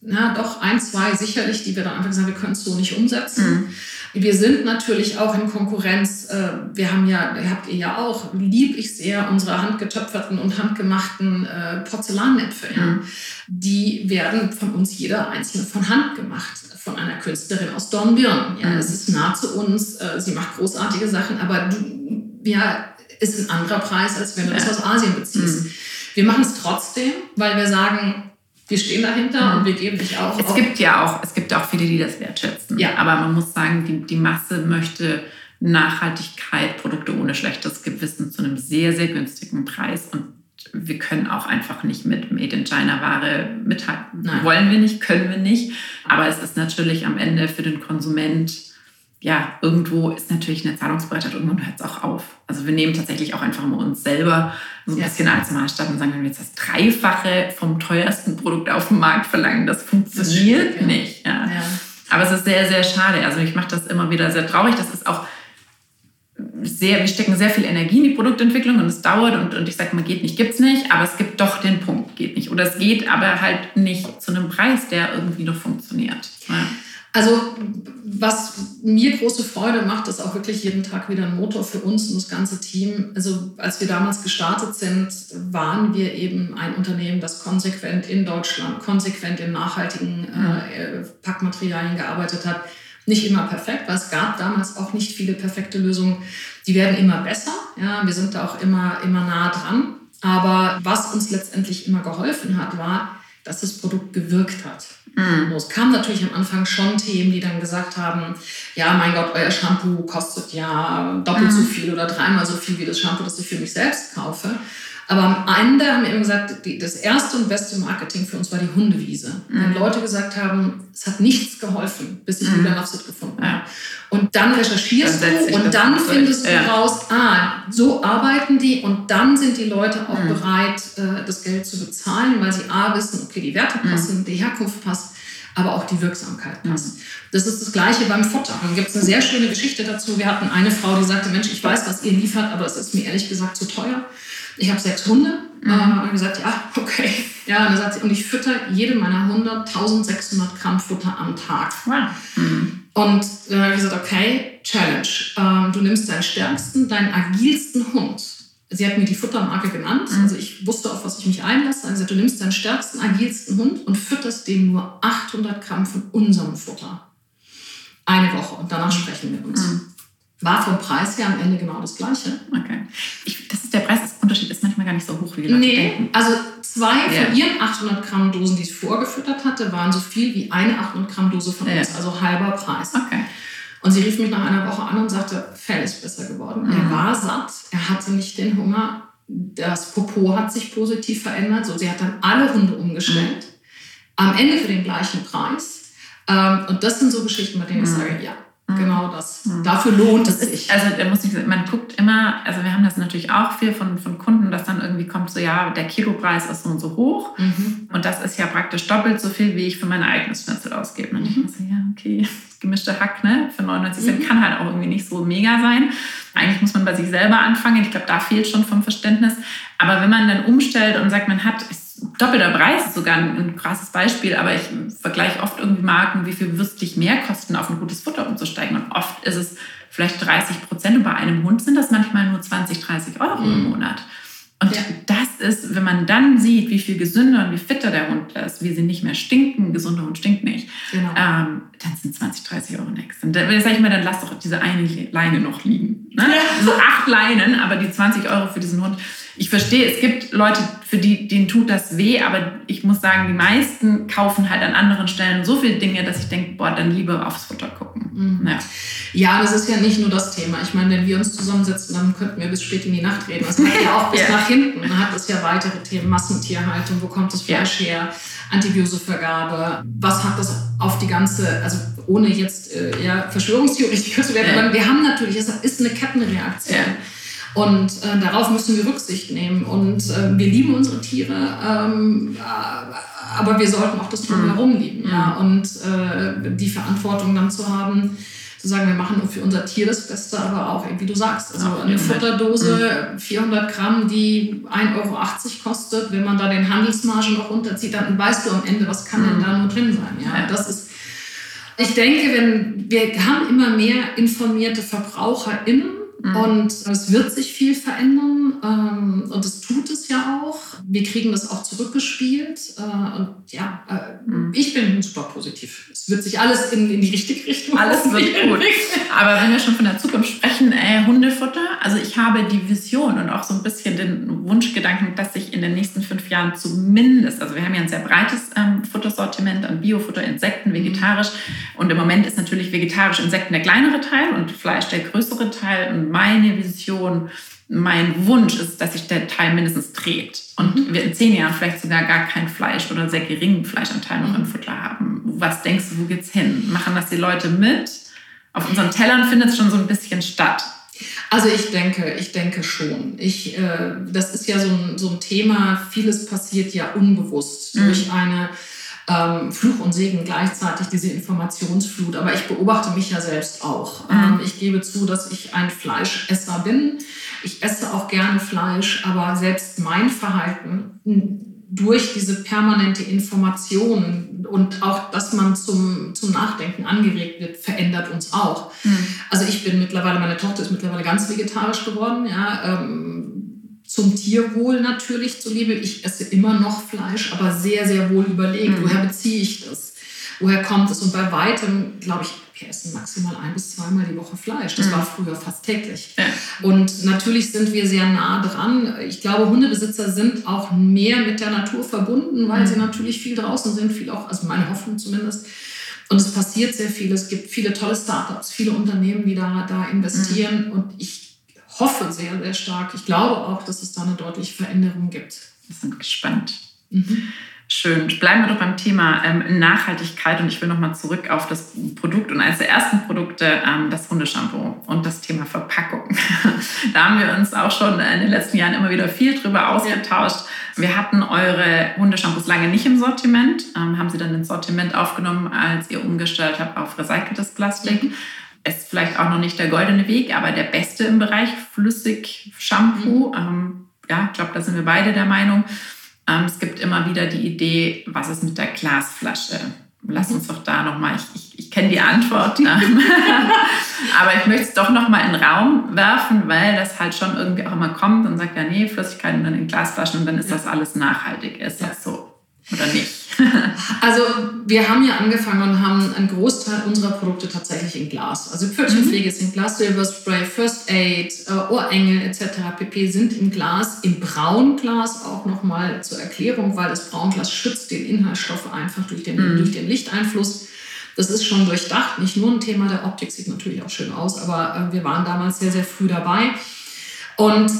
na, doch ein, zwei sicherlich, die wir dann einfach gesagt, wir können es so nicht umsetzen. Mhm wir sind natürlich auch in Konkurrenz. Äh, wir haben ja, habt ihr ja auch, lieb ich sehr unsere handgetöpferten und handgemachten äh, Porzellanäpfel. Mhm. Die werden von uns jeder einzelne von Hand gemacht, von einer Künstlerin aus Dornbirn. Ja, mhm. es ist nah zu uns, äh, sie macht großartige Sachen, aber du, ja, ist ein anderer Preis, als wenn du ja. das aus Asien beziehst. Mhm. Wir machen es trotzdem, weil wir sagen, wir stehen dahinter mhm. und wir geben dich auch. Es auf. gibt ja auch, es gibt auch viele, die das wertschätzen. Ja. Aber man muss sagen, die, die Masse möchte Nachhaltigkeit, Produkte ohne schlechtes Gewissen zu einem sehr, sehr günstigen Preis. Und wir können auch einfach nicht mit Made in China Ware mithalten. Nein. Wollen wir nicht, können wir nicht. Aber es ist natürlich am Ende für den Konsument ja, irgendwo ist natürlich eine Zahlungsbereitschaft, irgendwann hört es auch auf. Also wir nehmen tatsächlich auch einfach mal uns selber so ein ja. bisschen als Maßstab und sagen, wenn wir jetzt das Dreifache vom teuersten Produkt auf dem Markt verlangen, das funktioniert das nicht. Ja. ja. Aber es ist sehr, sehr schade. Also ich mache das immer wieder sehr traurig. Das ist auch sehr, wir stecken sehr viel Energie in die Produktentwicklung und es dauert und, und ich sage mal, geht nicht, gibt es nicht, aber es gibt doch den Punkt, geht nicht. Oder es geht aber halt nicht zu einem Preis, der irgendwie noch funktioniert. Ja. Also was mir große Freude macht, ist auch wirklich jeden Tag wieder ein Motor für uns und das ganze Team. Also als wir damals gestartet sind, waren wir eben ein Unternehmen, das konsequent in Deutschland, konsequent in nachhaltigen äh, Packmaterialien gearbeitet hat. Nicht immer perfekt, weil es gab damals auch nicht viele perfekte Lösungen. Die werden immer besser. Ja, wir sind da auch immer, immer nah dran. Aber was uns letztendlich immer geholfen hat, war, dass das Produkt gewirkt hat. Mhm. Es kamen natürlich am Anfang schon Themen, die dann gesagt haben, ja, mein Gott, euer Shampoo kostet ja doppelt mhm. so viel oder dreimal so viel wie das Shampoo, das ich für mich selbst kaufe. Aber am Ende haben wir eben gesagt, die, das erste und beste Marketing für uns war die Hundewiese. Mhm. Wenn Leute gesagt haben, es hat nichts geholfen, bis ich mhm. Julian gefunden habe. Ja. Und dann recherchierst dann du und dann findest ja. du raus, ah, so arbeiten die und dann sind die Leute auch mhm. bereit, äh, das Geld zu bezahlen, weil sie A wissen, okay, die Werte mhm. passen, die Herkunft passt, aber auch die Wirksamkeit mhm. passt. Das ist das Gleiche beim Futter. Da gibt es eine sehr schöne Geschichte dazu. Wir hatten eine Frau, die sagte, Mensch, ich weiß, was ihr liefert, aber es ist mir ehrlich gesagt zu teuer. Ich habe sechs Hunde. Mhm. Äh, und gesagt, ja, okay. Ja, und dann sagt sie, und ich fütter jedem meiner Hunde 1600 Gramm Futter am Tag. Wow. Mhm. Und dann habe ich gesagt, okay, Challenge. Ähm, du nimmst deinen stärksten, deinen agilsten Hund. sie hat mir die Futtermarke genannt. Mhm. Also ich wusste, auf was ich mich einlasse. Also du nimmst deinen stärksten, agilsten Hund und fütterst dem nur 800 Gramm von unserem Futter. Eine Woche und danach sprechen wir uns. Mhm. War vom Preis her am Ende genau das Gleiche. Okay. Ich, das ist der Preisunterschied ist manchmal gar nicht so hoch, wie die Leute nee, denken. also zwei yeah. von ihren 800 Gramm Dosen, die sie vorgefüttert hatte, waren so viel wie eine 800 Gramm Dose von yeah. uns, also halber Preis. Okay. Und sie rief mich nach einer Woche an und sagte, Fell ist besser geworden. Mhm. Er war satt, er hatte nicht den Hunger, das Popo hat sich positiv verändert. So, sie hat dann alle Hunde umgestellt, mhm. am Ende für den gleichen Preis. Ähm, und das sind so Geschichten, bei denen ich mhm. sage, ja. Genau das. Mhm. Dafür lohnt es sich. Also da muss ich, man guckt immer, also wir haben das natürlich auch viel von, von Kunden, dass dann irgendwie kommt so, ja, der Kilopreis ist so und so hoch. Mhm. Und das ist ja praktisch doppelt so viel, wie ich für mein eigenes Schnitzel ausgebe. Und ich muss so, ja, okay, gemischte Hack, ne? Für 99 Cent mhm. kann halt auch irgendwie nicht so mega sein. Eigentlich muss man bei sich selber anfangen. Ich glaube, da fehlt schon vom Verständnis. Aber wenn man dann umstellt und sagt, man hat, doppelter Preis ist sogar ein, ein krasses Beispiel, aber ich vergleiche oft irgendwie Marken, wie viel würstlich mehr kosten, auf ein gutes Futter umzusteigen. Und oft ist es vielleicht 30 Prozent und bei einem Hund sind das manchmal nur 20, 30 Euro mhm. im Monat. Und ja. das ist, wenn man dann sieht, wie viel gesünder und wie fitter der Hund ist, wie sie nicht mehr stinken, gesunder Hund stinkt nicht, genau. ähm, dann sind 20, 30 Euro nichts. Und dann sage ich mir, dann lass doch diese eine Leine noch liegen. Ne? Ja. So acht Leinen, aber die 20 Euro für diesen Hund. Ich verstehe, es gibt Leute, für die, denen tut das weh, aber ich muss sagen, die meisten kaufen halt an anderen Stellen so viele Dinge, dass ich denke, boah, dann lieber aufs Futter gucken. Mhm. Ja. ja, das ist ja nicht nur das Thema. Ich meine, wenn wir uns zusammensetzen, dann könnten wir bis spät in die Nacht reden. Das hat ja auch bis ja. nach hinten. Man hat es ja weitere Themen, Massentierhaltung, wo kommt das Fleisch ja. her, Antibiosevergabe, was hat das auf die ganze, also ohne jetzt äh, ja, Verschwörungstheoretiker zu werden, wir haben natürlich, es ist eine Kettenreaktion. Und äh, darauf müssen wir Rücksicht nehmen. Und äh, wir lieben unsere Tiere, ähm, äh, aber wir sollten auch das Drumherum mhm. lieben. Ja? Mhm. Und äh, die Verantwortung dann zu haben, zu sagen, wir machen für unser Tier das Beste, aber auch, wie du sagst, also eine Futterdose, 400 mhm. Gramm, die 1,80 Euro kostet, wenn man da den Handelsmargen noch runterzieht, dann weißt du am Ende, was kann denn da nur drin sein. Ja? Das ist, ich denke, wenn wir haben immer mehr informierte VerbraucherInnen, Mhm. Und es wird sich viel verändern ähm, und es tut es ja auch. Wir kriegen das auch zurückgespielt äh, und ja, äh, mhm. ich bin super positiv. Es wird sich alles in, in die richtige Richtung Alles wird gut. Aber wenn wir schon von der Zukunft sprechen, äh, Hundefutter, also ich habe die Vision und auch so ein bisschen den Wunschgedanken, dass sich in den nächsten fünf Jahren zumindest, also wir haben ja ein sehr breites ähm, Futtersortiment an Biofutter, Insekten, vegetarisch und im Moment ist natürlich vegetarisch Insekten der kleinere Teil und Fleisch der größere Teil und meine Vision, mein Wunsch ist, dass sich der Teil mindestens dreht und mhm. wir in zehn Jahren vielleicht sogar gar kein Fleisch oder sehr geringen Fleischanteil noch im mhm. Futter haben. Was denkst du, wo geht's hin? Machen das die Leute mit? Auf unseren Tellern findet es schon so ein bisschen statt. Also ich denke, ich denke schon. Ich, äh, das ist ja so ein, so ein Thema, vieles passiert ja unbewusst mhm. durch eine ähm, Fluch und Segen gleichzeitig, diese Informationsflut. Aber ich beobachte mich ja selbst auch. Mhm. Ähm, ich gebe zu, dass ich ein Fleischesser bin. Ich esse auch gerne Fleisch, aber selbst mein Verhalten durch diese permanente Information und auch, dass man zum, zum Nachdenken angeregt wird, verändert uns auch. Mhm. Also ich bin mittlerweile, meine Tochter ist mittlerweile ganz vegetarisch geworden, ja, ähm, zum Tierwohl natürlich zuliebe. Ich esse immer noch Fleisch, aber sehr, sehr wohl überlegt. Mhm. Woher beziehe ich das? Woher kommt es? Und bei weitem, glaube ich, wir essen maximal ein bis zweimal die Woche Fleisch. Das mhm. war früher fast täglich. Ja. Und natürlich sind wir sehr nah dran. Ich glaube, Hundebesitzer sind auch mehr mit der Natur verbunden, weil mhm. sie natürlich viel draußen sind, viel auch, also meine Hoffnung zumindest. Und es passiert sehr viel. Es gibt viele tolle Startups, viele Unternehmen, die da, da investieren. Mhm. Und ich hoffe sehr, sehr stark. Ich glaube auch, dass es da eine deutliche Veränderung gibt. Wir sind gespannt. Mhm. Schön. Bleiben wir doch beim Thema ähm, Nachhaltigkeit und ich will nochmal zurück auf das Produkt und eines der ersten Produkte, ähm, das Hundeshampoo und das Thema Verpackung. da haben wir uns auch schon in den letzten Jahren immer wieder viel drüber ausgetauscht. Wir hatten eure Hundeshampoos lange nicht im Sortiment, ähm, haben sie dann ins Sortiment aufgenommen, als ihr umgestellt habt auf recyceltes Plastik. Mhm ist vielleicht auch noch nicht der goldene Weg, aber der beste im Bereich Flüssig-Shampoo. Mhm. Ähm, ja, ich glaube, da sind wir beide der Meinung. Ähm, es gibt immer wieder die Idee, was ist mit der Glasflasche? lass uns doch da nochmal, ich, ich, ich kenne die Antwort, aber ich möchte es doch nochmal in den Raum werfen, weil das halt schon irgendwie auch immer kommt und sagt, ja nee, Flüssigkeiten dann in Glasflaschen und dann ist das alles nachhaltig. Ist das so oder nicht? Also wir haben ja angefangen und haben einen Großteil unserer Produkte tatsächlich in Glas. Also Pfötchenpflege mhm. ist in Glas, Silverspray, First Aid, äh, Ohrengel etc. pp. sind in Glas, im Braunglas auch nochmal zur Erklärung, weil das Braunglas schützt den Inhaltsstoff einfach durch den, mhm. durch den Lichteinfluss. Das ist schon durchdacht, nicht nur ein Thema der Optik, sieht natürlich auch schön aus, aber äh, wir waren damals sehr, sehr früh dabei. Und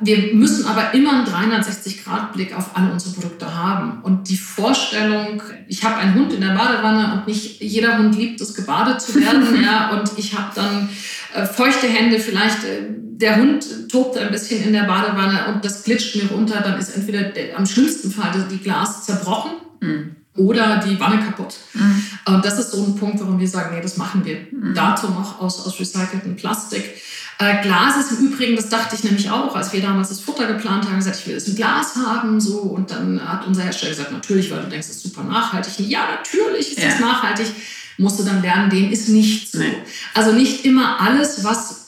wir müssen aber immer einen 360-Grad-Blick auf alle unsere Produkte haben. Und die Vorstellung, ich habe einen Hund in der Badewanne und nicht jeder Hund liebt es, gebadet zu werden. ja, und ich habe dann äh, feuchte Hände, vielleicht äh, der Hund tobt ein bisschen in der Badewanne und das glitscht mir runter, dann ist entweder der, am schlimmsten Fall die Glas zerbrochen. Mhm. Oder die Wanne kaputt. Mhm. Und das ist so ein Punkt, warum wir sagen, nee, das machen wir mhm. dazu noch aus, aus recyceltem Plastik. Äh, Glas ist im Übrigen, das dachte ich nämlich auch, als wir damals das Futter geplant haben, gesagt, ich will es in Glas haben, so. Und dann hat unser Hersteller gesagt, natürlich, weil du denkst, es ist super nachhaltig. Ja, natürlich ist es ja. nachhaltig. Musst du dann lernen, dem ist nicht so. Nee. Also nicht immer alles, was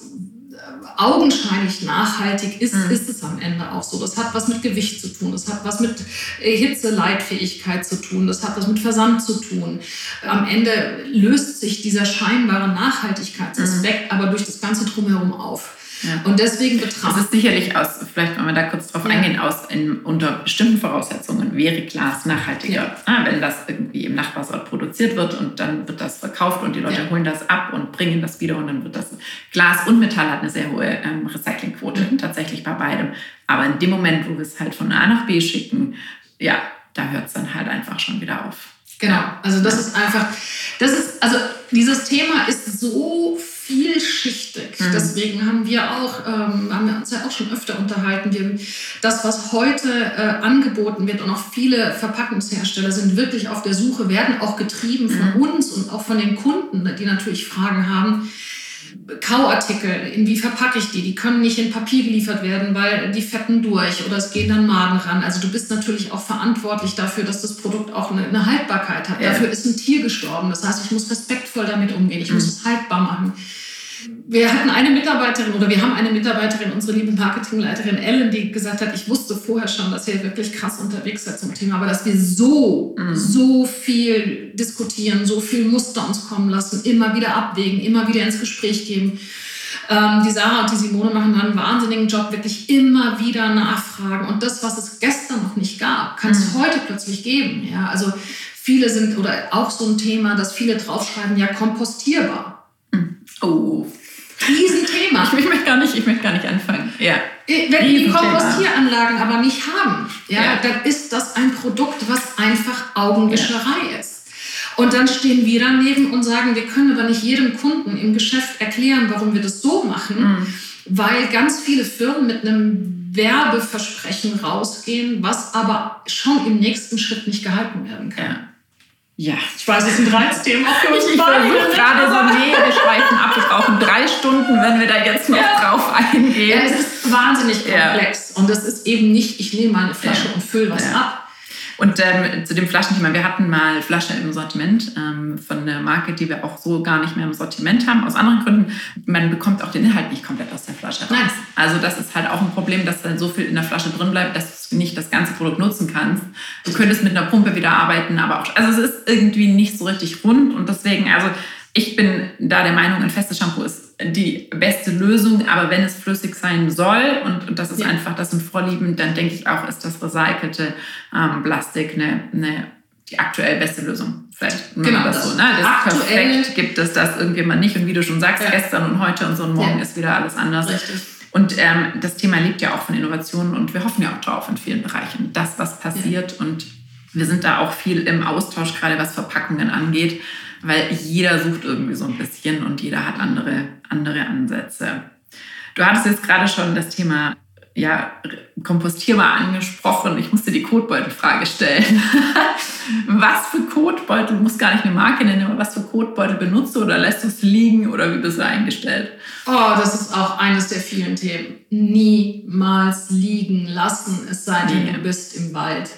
augenscheinlich nachhaltig ist, mhm. ist es am Ende auch so. Das hat was mit Gewicht zu tun, das hat was mit äh, Hitzeleitfähigkeit zu tun, das hat was mit Versand zu tun. Am Ende löst sich dieser scheinbare Nachhaltigkeitsaspekt mhm. aber durch das Ganze drumherum auf. Ja. Und deswegen betrachtet. Das ist sicherlich aus, vielleicht wenn wir da kurz drauf ja. eingehen, aus in, unter bestimmten Voraussetzungen wäre Glas nachhaltiger. Ja. Ah, wenn das irgendwie im Nachbarsort produziert wird und dann wird das verkauft und die Leute holen das ab und bringen das wieder und dann wird das Glas und Metall hat eine sehr hohe ähm, Recyclingquote mhm. tatsächlich bei beidem. Aber in dem Moment, wo wir es halt von A nach B schicken, ja, da hört es dann halt einfach schon wieder auf. Genau, also das ist einfach, das ist, also dieses Thema ist so vielschichtig. Mhm. Deswegen haben wir auch, ähm, haben wir uns ja auch schon öfter unterhalten. Wir, das, was heute äh, angeboten wird und auch viele Verpackungshersteller sind wirklich auf der Suche, werden auch getrieben von mhm. uns und auch von den Kunden, die natürlich Fragen haben Kauartikel, in wie verpacke ich die? Die können nicht in Papier geliefert werden, weil die fetten durch oder es gehen dann Maden ran. Also du bist natürlich auch verantwortlich dafür, dass das Produkt auch eine, eine Haltbarkeit hat. Ja. Dafür ist ein Tier gestorben. Das heißt, ich muss respektvoll damit umgehen. Ich mhm. muss es haltbar machen wir hatten eine Mitarbeiterin oder wir haben eine Mitarbeiterin, unsere liebe Marketingleiterin Ellen, die gesagt hat, ich wusste vorher schon, dass ihr wirklich krass unterwegs seid zum Thema, aber dass wir so, mhm. so viel diskutieren, so viel Muster uns kommen lassen, immer wieder abwägen, immer wieder ins Gespräch geben. Ähm, die Sarah und die Simone machen dann einen wahnsinnigen Job, wirklich immer wieder nachfragen. Und das, was es gestern noch nicht gab, kann es mhm. heute plötzlich geben. Ja, also viele sind, oder auch so ein Thema, dass viele draufschreiben, ja, kompostierbar. Oh, Riesenthema. Ich, ich, möchte gar nicht, ich möchte gar nicht anfangen. Ja. Äh, wenn wir die Kompostieranlagen aber nicht haben, ja, ja, dann ist das ein Produkt, was einfach Augenwischerei ja. ist. Und dann stehen wir daneben und sagen, wir können aber nicht jedem Kunden im Geschäft erklären, warum wir das so machen, mhm. weil ganz viele Firmen mit einem Werbeversprechen rausgehen, was aber schon im nächsten Schritt nicht gehalten werden kann. Ja. Ja. Ich weiß, es ist ein Reizthema für uns Ich, ich versuche gerade so, nee, wir schweifen ab. Wir brauchen drei Stunden, wenn wir da jetzt noch ja. drauf eingehen. Ja, es ist wahnsinnig komplex. Ja. Und es ist eben nicht, ich nehme mal eine Flasche und fülle was ab und ähm, zu dem Flaschenthema, wir hatten mal Flasche im Sortiment ähm, von einer Marke, die wir auch so gar nicht mehr im Sortiment haben, aus anderen Gründen. Man bekommt auch den Inhalt nicht komplett aus der Flasche raus. Nice. Also das ist halt auch ein Problem, dass dann so viel in der Flasche drin bleibt, dass du nicht das ganze Produkt nutzen kannst. Du könntest mit einer Pumpe wieder arbeiten, aber auch, also es ist irgendwie nicht so richtig rund und deswegen, also ich bin da der Meinung, ein festes Shampoo ist die beste Lösung, aber wenn es flüssig sein soll und, und das ist ja. einfach, das sind Vorlieben, dann denke ich auch, ist das recycelte ähm, Plastik eine, eine, die aktuell beste Lösung. Vielleicht genau das, das so. Ne? Das perfekt gibt es das irgendjemand nicht und wie du schon sagst, ja. gestern und heute und so und morgen ja. ist wieder alles anders. Richtig. Und ähm, das Thema lebt ja auch von Innovationen und wir hoffen ja auch drauf in vielen Bereichen, dass was passiert und wir sind da auch viel im Austausch, gerade was Verpackungen angeht weil jeder sucht irgendwie so ein bisschen und jeder hat andere, andere Ansätze. Du hattest jetzt gerade schon das Thema ja, kompostierbar angesprochen. Ich musste die Kotbeutelfrage stellen. was für Kotbeutel, du musst gar nicht eine Marke nennen, aber was für Kotbeutel benutzt du oder lässt du es liegen oder wie bist du eingestellt? Oh, das ist auch eines der vielen Themen. Niemals liegen lassen, es sei denn, du bist im Wald.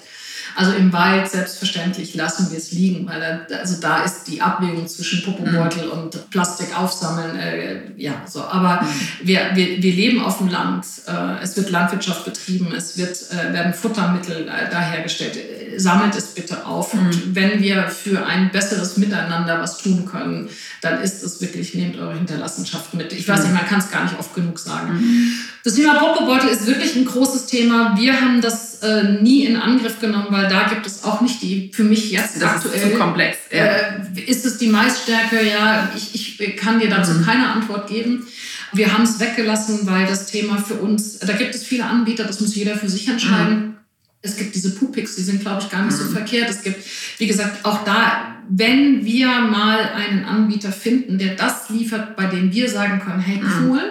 Also im Wald selbstverständlich lassen wir es liegen, weil da, also da ist die Abwägung zwischen Popobeutel mhm. und Plastik aufsammeln, äh, ja, so. Aber mhm. wir, wir, wir leben auf dem Land, äh, es wird Landwirtschaft betrieben, es wird, äh, werden Futtermittel äh, da hergestellt. Sammelt es bitte auf. Mhm. Und wenn wir für ein besseres Miteinander was tun können, dann ist es wirklich, nehmt eure Hinterlassenschaft mit. Ich weiß mhm. nicht, man kann es gar nicht oft genug sagen. Mhm. Das Thema Popobeutel ist wirklich ein großes Thema. Wir haben das äh, nie in Angriff genommen, weil da gibt es auch nicht die, für mich jetzt das aktuell. Ist zu komplex. Ja. Äh, ist es die Maisstärke? Ja, ich, ich kann dir dazu mhm. keine Antwort geben. Wir haben es weggelassen, weil das Thema für uns, da gibt es viele Anbieter, das muss jeder für sich entscheiden. Mhm. Es gibt diese Pupix, die sind, glaube ich, gar nicht mhm. so verkehrt. Es gibt, wie gesagt, auch da, wenn wir mal einen Anbieter finden, der das liefert, bei dem wir sagen können, hey, mhm. cool,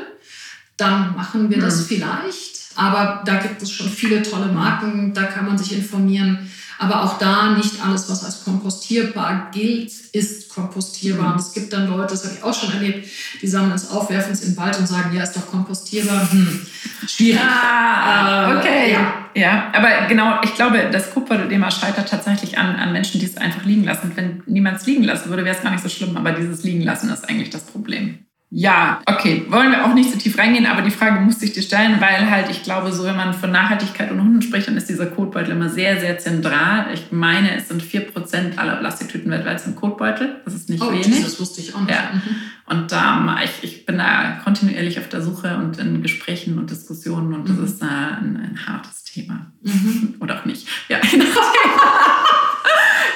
dann machen wir das mhm. vielleicht. Aber da gibt es schon viele tolle Marken, da kann man sich informieren. Aber auch da nicht alles, was als kompostierbar gilt, ist kompostierbar. Mhm. Und es gibt dann Leute, das habe ich auch schon erlebt, die sammeln es auf, werfen es in den Wald und sagen, ja, ist doch kompostierbar. Hm, schwierig. Ah, okay. Ja. ja, aber genau, ich glaube, das Kupferthema scheitert tatsächlich an, an Menschen, die es einfach liegen lassen. Wenn niemand es liegen lassen würde, wäre es gar nicht so schlimm. Aber dieses Liegen lassen ist eigentlich das Problem. Ja, okay, wollen wir auch nicht so tief reingehen, aber die Frage musste ich dir stellen, weil halt ich glaube, so wenn man von Nachhaltigkeit und Hunden spricht, dann ist dieser Kotbeutel immer sehr, sehr zentral. Ich meine, es sind 4% aller Plastiktüten weltweit sind Kotbeutel. Das ist nicht oh, wenig. Das wusste ich auch nicht. Ja. Mhm. Und ähm, ich, ich bin da kontinuierlich auf der Suche und in Gesprächen und Diskussionen und das mhm. ist äh, ein, ein, hartes Thema. Mhm. Oder auch nicht. Ja,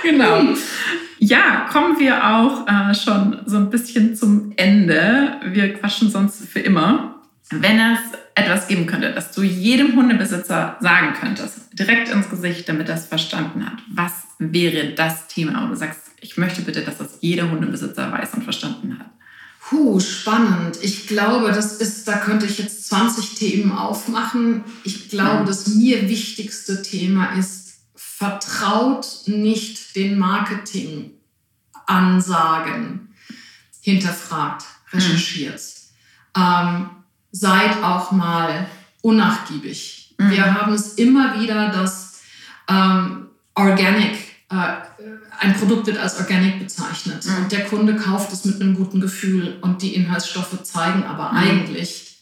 genau. Mhm. Ja, kommen wir auch äh, schon so ein bisschen zum Ende. Wir quatschen sonst für immer. Wenn es etwas geben könnte, das du jedem Hundebesitzer sagen könntest, direkt ins Gesicht, damit er es verstanden hat, was wäre das Thema, wo du sagst, ich möchte bitte, dass das jeder Hundebesitzer weiß und verstanden hat? Puh, spannend. Ich glaube, das ist, da könnte ich jetzt 20 Themen aufmachen. Ich glaube, ja. das mir wichtigste Thema ist, vertraut nicht den Marketingansagen, hinterfragt, recherchiert. Mhm. Ähm, seid auch mal unnachgiebig. Mhm. Wir haben es immer wieder, dass ähm, Organic, äh, ein Produkt wird als Organic bezeichnet mhm. und der Kunde kauft es mit einem guten Gefühl und die Inhaltsstoffe zeigen aber mhm. eigentlich,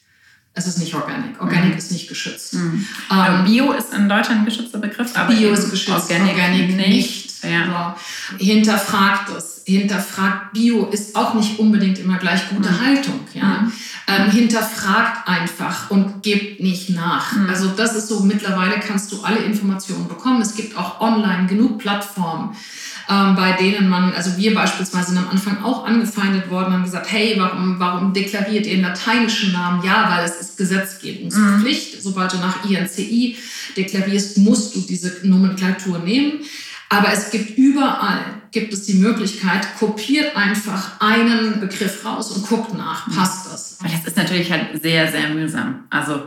es ist nicht organic. Organic mhm. ist nicht geschützt. Mhm. Ähm, Bio ist in Deutschland ein geschützter Begriff, aber Bio ist geschützt, Organic, organic nicht. nicht. Ja. So. Hinterfragt es. Hinterfragt Bio ist auch nicht unbedingt immer gleich gute mhm. Haltung. Ja? Mhm. Ähm, hinterfragt einfach und gebt nicht nach. Mhm. Also das ist so, mittlerweile kannst du alle Informationen bekommen. Es gibt auch online genug Plattformen ähm, bei denen man, also wir beispielsweise sind am Anfang auch angefeindet worden, haben gesagt, hey, warum, warum deklariert ihr den lateinischen Namen? Ja, weil es ist Gesetzgebungspflicht. Mhm. Sobald du nach INCI deklarierst, musst du diese Nomenklatur nehmen. Aber es gibt überall, gibt es die Möglichkeit, kopiert einfach einen Begriff raus und guckt nach, passt das? Das ist natürlich halt sehr, sehr mühsam. Also,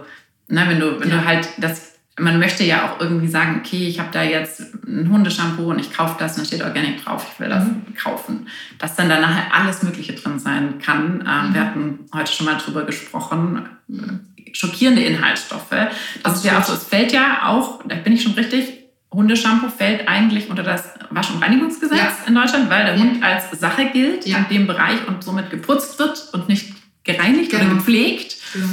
na, wenn du, wenn ja. du halt das man möchte ja auch irgendwie sagen, okay, ich habe da jetzt ein Hundeshampoo und ich kaufe das und da steht Organic drauf, ich will das mhm. kaufen. Dass dann da nachher alles Mögliche drin sein kann. Ähm, mhm. Wir hatten heute schon mal drüber gesprochen, schockierende Inhaltsstoffe. Das Absolut. ist ja auch so, es fällt ja auch, da bin ich schon richtig, Hundeshampoo fällt eigentlich unter das Wasch- und Reinigungsgesetz ja. in Deutschland, weil der ja. Hund als Sache gilt ja. in dem Bereich und somit geputzt wird und nicht gereinigt genau. oder gepflegt. Genau.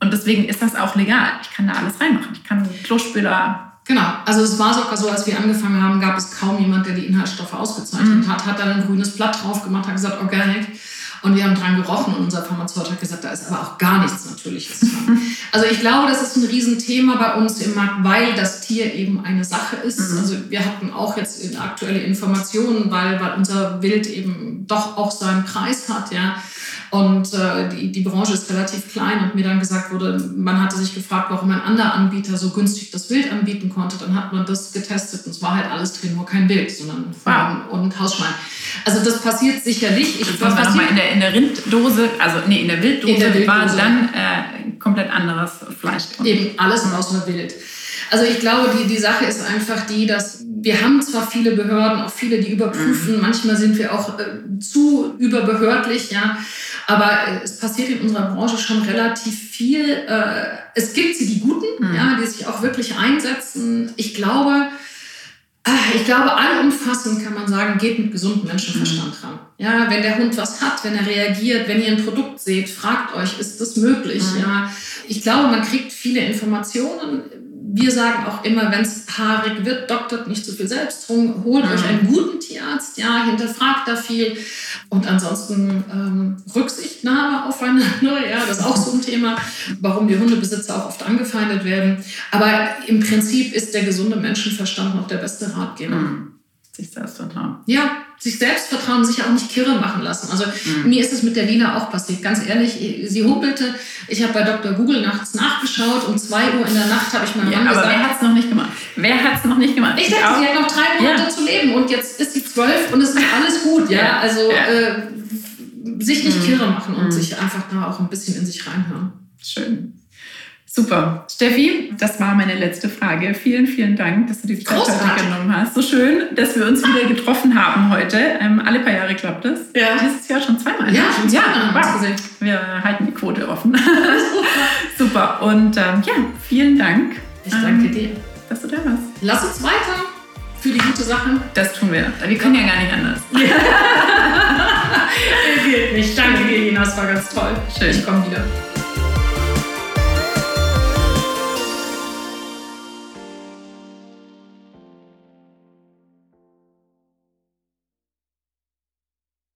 Und deswegen ist das auch legal. Ich kann da alles reinmachen. Ich kann Klospüler. Genau, also es war sogar so, als wir angefangen haben, gab es kaum jemand, der die Inhaltsstoffe ausgezeichnet mhm. hat, hat dann ein grünes Blatt drauf gemacht, hat gesagt, Organic. Und wir haben dran gerochen und unser Pharmazeut hat gesagt, da ist aber auch gar nichts Natürliches dran. also ich glaube, das ist ein Riesenthema bei uns im Markt, weil das Tier eben eine Sache ist. Mhm. Also wir hatten auch jetzt aktuelle Informationen, weil, weil unser Wild eben doch auch seinen Preis hat, ja. Und äh, die, die Branche ist relativ klein und mir dann gesagt wurde, man hatte sich gefragt, warum ein anderer Anbieter so günstig das Wild anbieten konnte. Dann hat man das getestet und es war halt alles drin, nur kein Wild, sondern Farben wow. und Hausschwein. Also das passiert sicherlich. Ich, was passiert? In der, in der Rinddose, also nee, in der Wilddose, in der Wilddose. war dann äh, komplett anderes Fleisch. Eben alles außer Wild. Also ich glaube, die, die Sache ist einfach die, dass wir haben zwar viele Behörden, auch viele, die überprüfen, mhm. manchmal sind wir auch äh, zu überbehördlich, ja, aber äh, es passiert in unserer Branche schon relativ viel. Äh, es gibt sie, die Guten, mhm. ja, die sich auch wirklich einsetzen. Ich glaube, ich glaube, allumfassend kann man sagen, geht mit gesundem Menschenverstand ran. Ja, wenn der Hund was hat, wenn er reagiert, wenn ihr ein Produkt seht, fragt euch, ist das möglich? Mhm. Ja, ich glaube, man kriegt viele Informationen wir sagen auch immer, wenn es haarig wird, doktert nicht zu viel Selbstdruck, holt mhm. euch einen guten Tierarzt, ja, hinterfragt da viel. Und ansonsten ähm, Rücksichtnahme aufeinander, ja, das ist auch so ein Thema, warum die Hundebesitzer auch oft angefeindet werden. Aber im Prinzip ist der gesunde Menschenverstand noch der beste Ratgeber. Mhm. Sich selbst vertrauen. Ja, sich selbst vertrauen, sich auch nicht kirre machen lassen. Also mhm. mir ist es mit der Lina auch passiert. Ganz ehrlich, sie humpelte. Ich habe bei Dr. Google nachts nachgeschaut. Um 2 Uhr in der Nacht habe ich meinem ja, Mann aber gesagt. wer hat es noch nicht gemacht? Wer hat es noch nicht gemacht? Ich, ich dachte, sie hat noch drei Monate ja. zu leben und jetzt ist sie zwölf und es ist alles gut. Ja, ja. also äh, sich nicht mhm. kirre machen und mhm. sich einfach da auch ein bisschen in sich reinhören. Schön. Super. Steffi, das war meine letzte Frage. Vielen, vielen Dank, dass du die Zeit heute genommen hast. So schön, dass wir uns wieder getroffen haben heute. Ähm, alle paar Jahre klappt das. Ja. Dieses Jahr schon zweimal. Ja, schon zweimal. Ja, wow. Wir halten die Quote offen. Super. Und ähm, ja, vielen Dank. Ich danke ähm, dir. Dass du da warst. Lass uns weiter für die gute Sache. Das tun wir. Wir können ja, ja gar nicht anders. Ja. Geht nicht. Danke, Gina. Das war ganz toll. Schön. Ich komme wieder.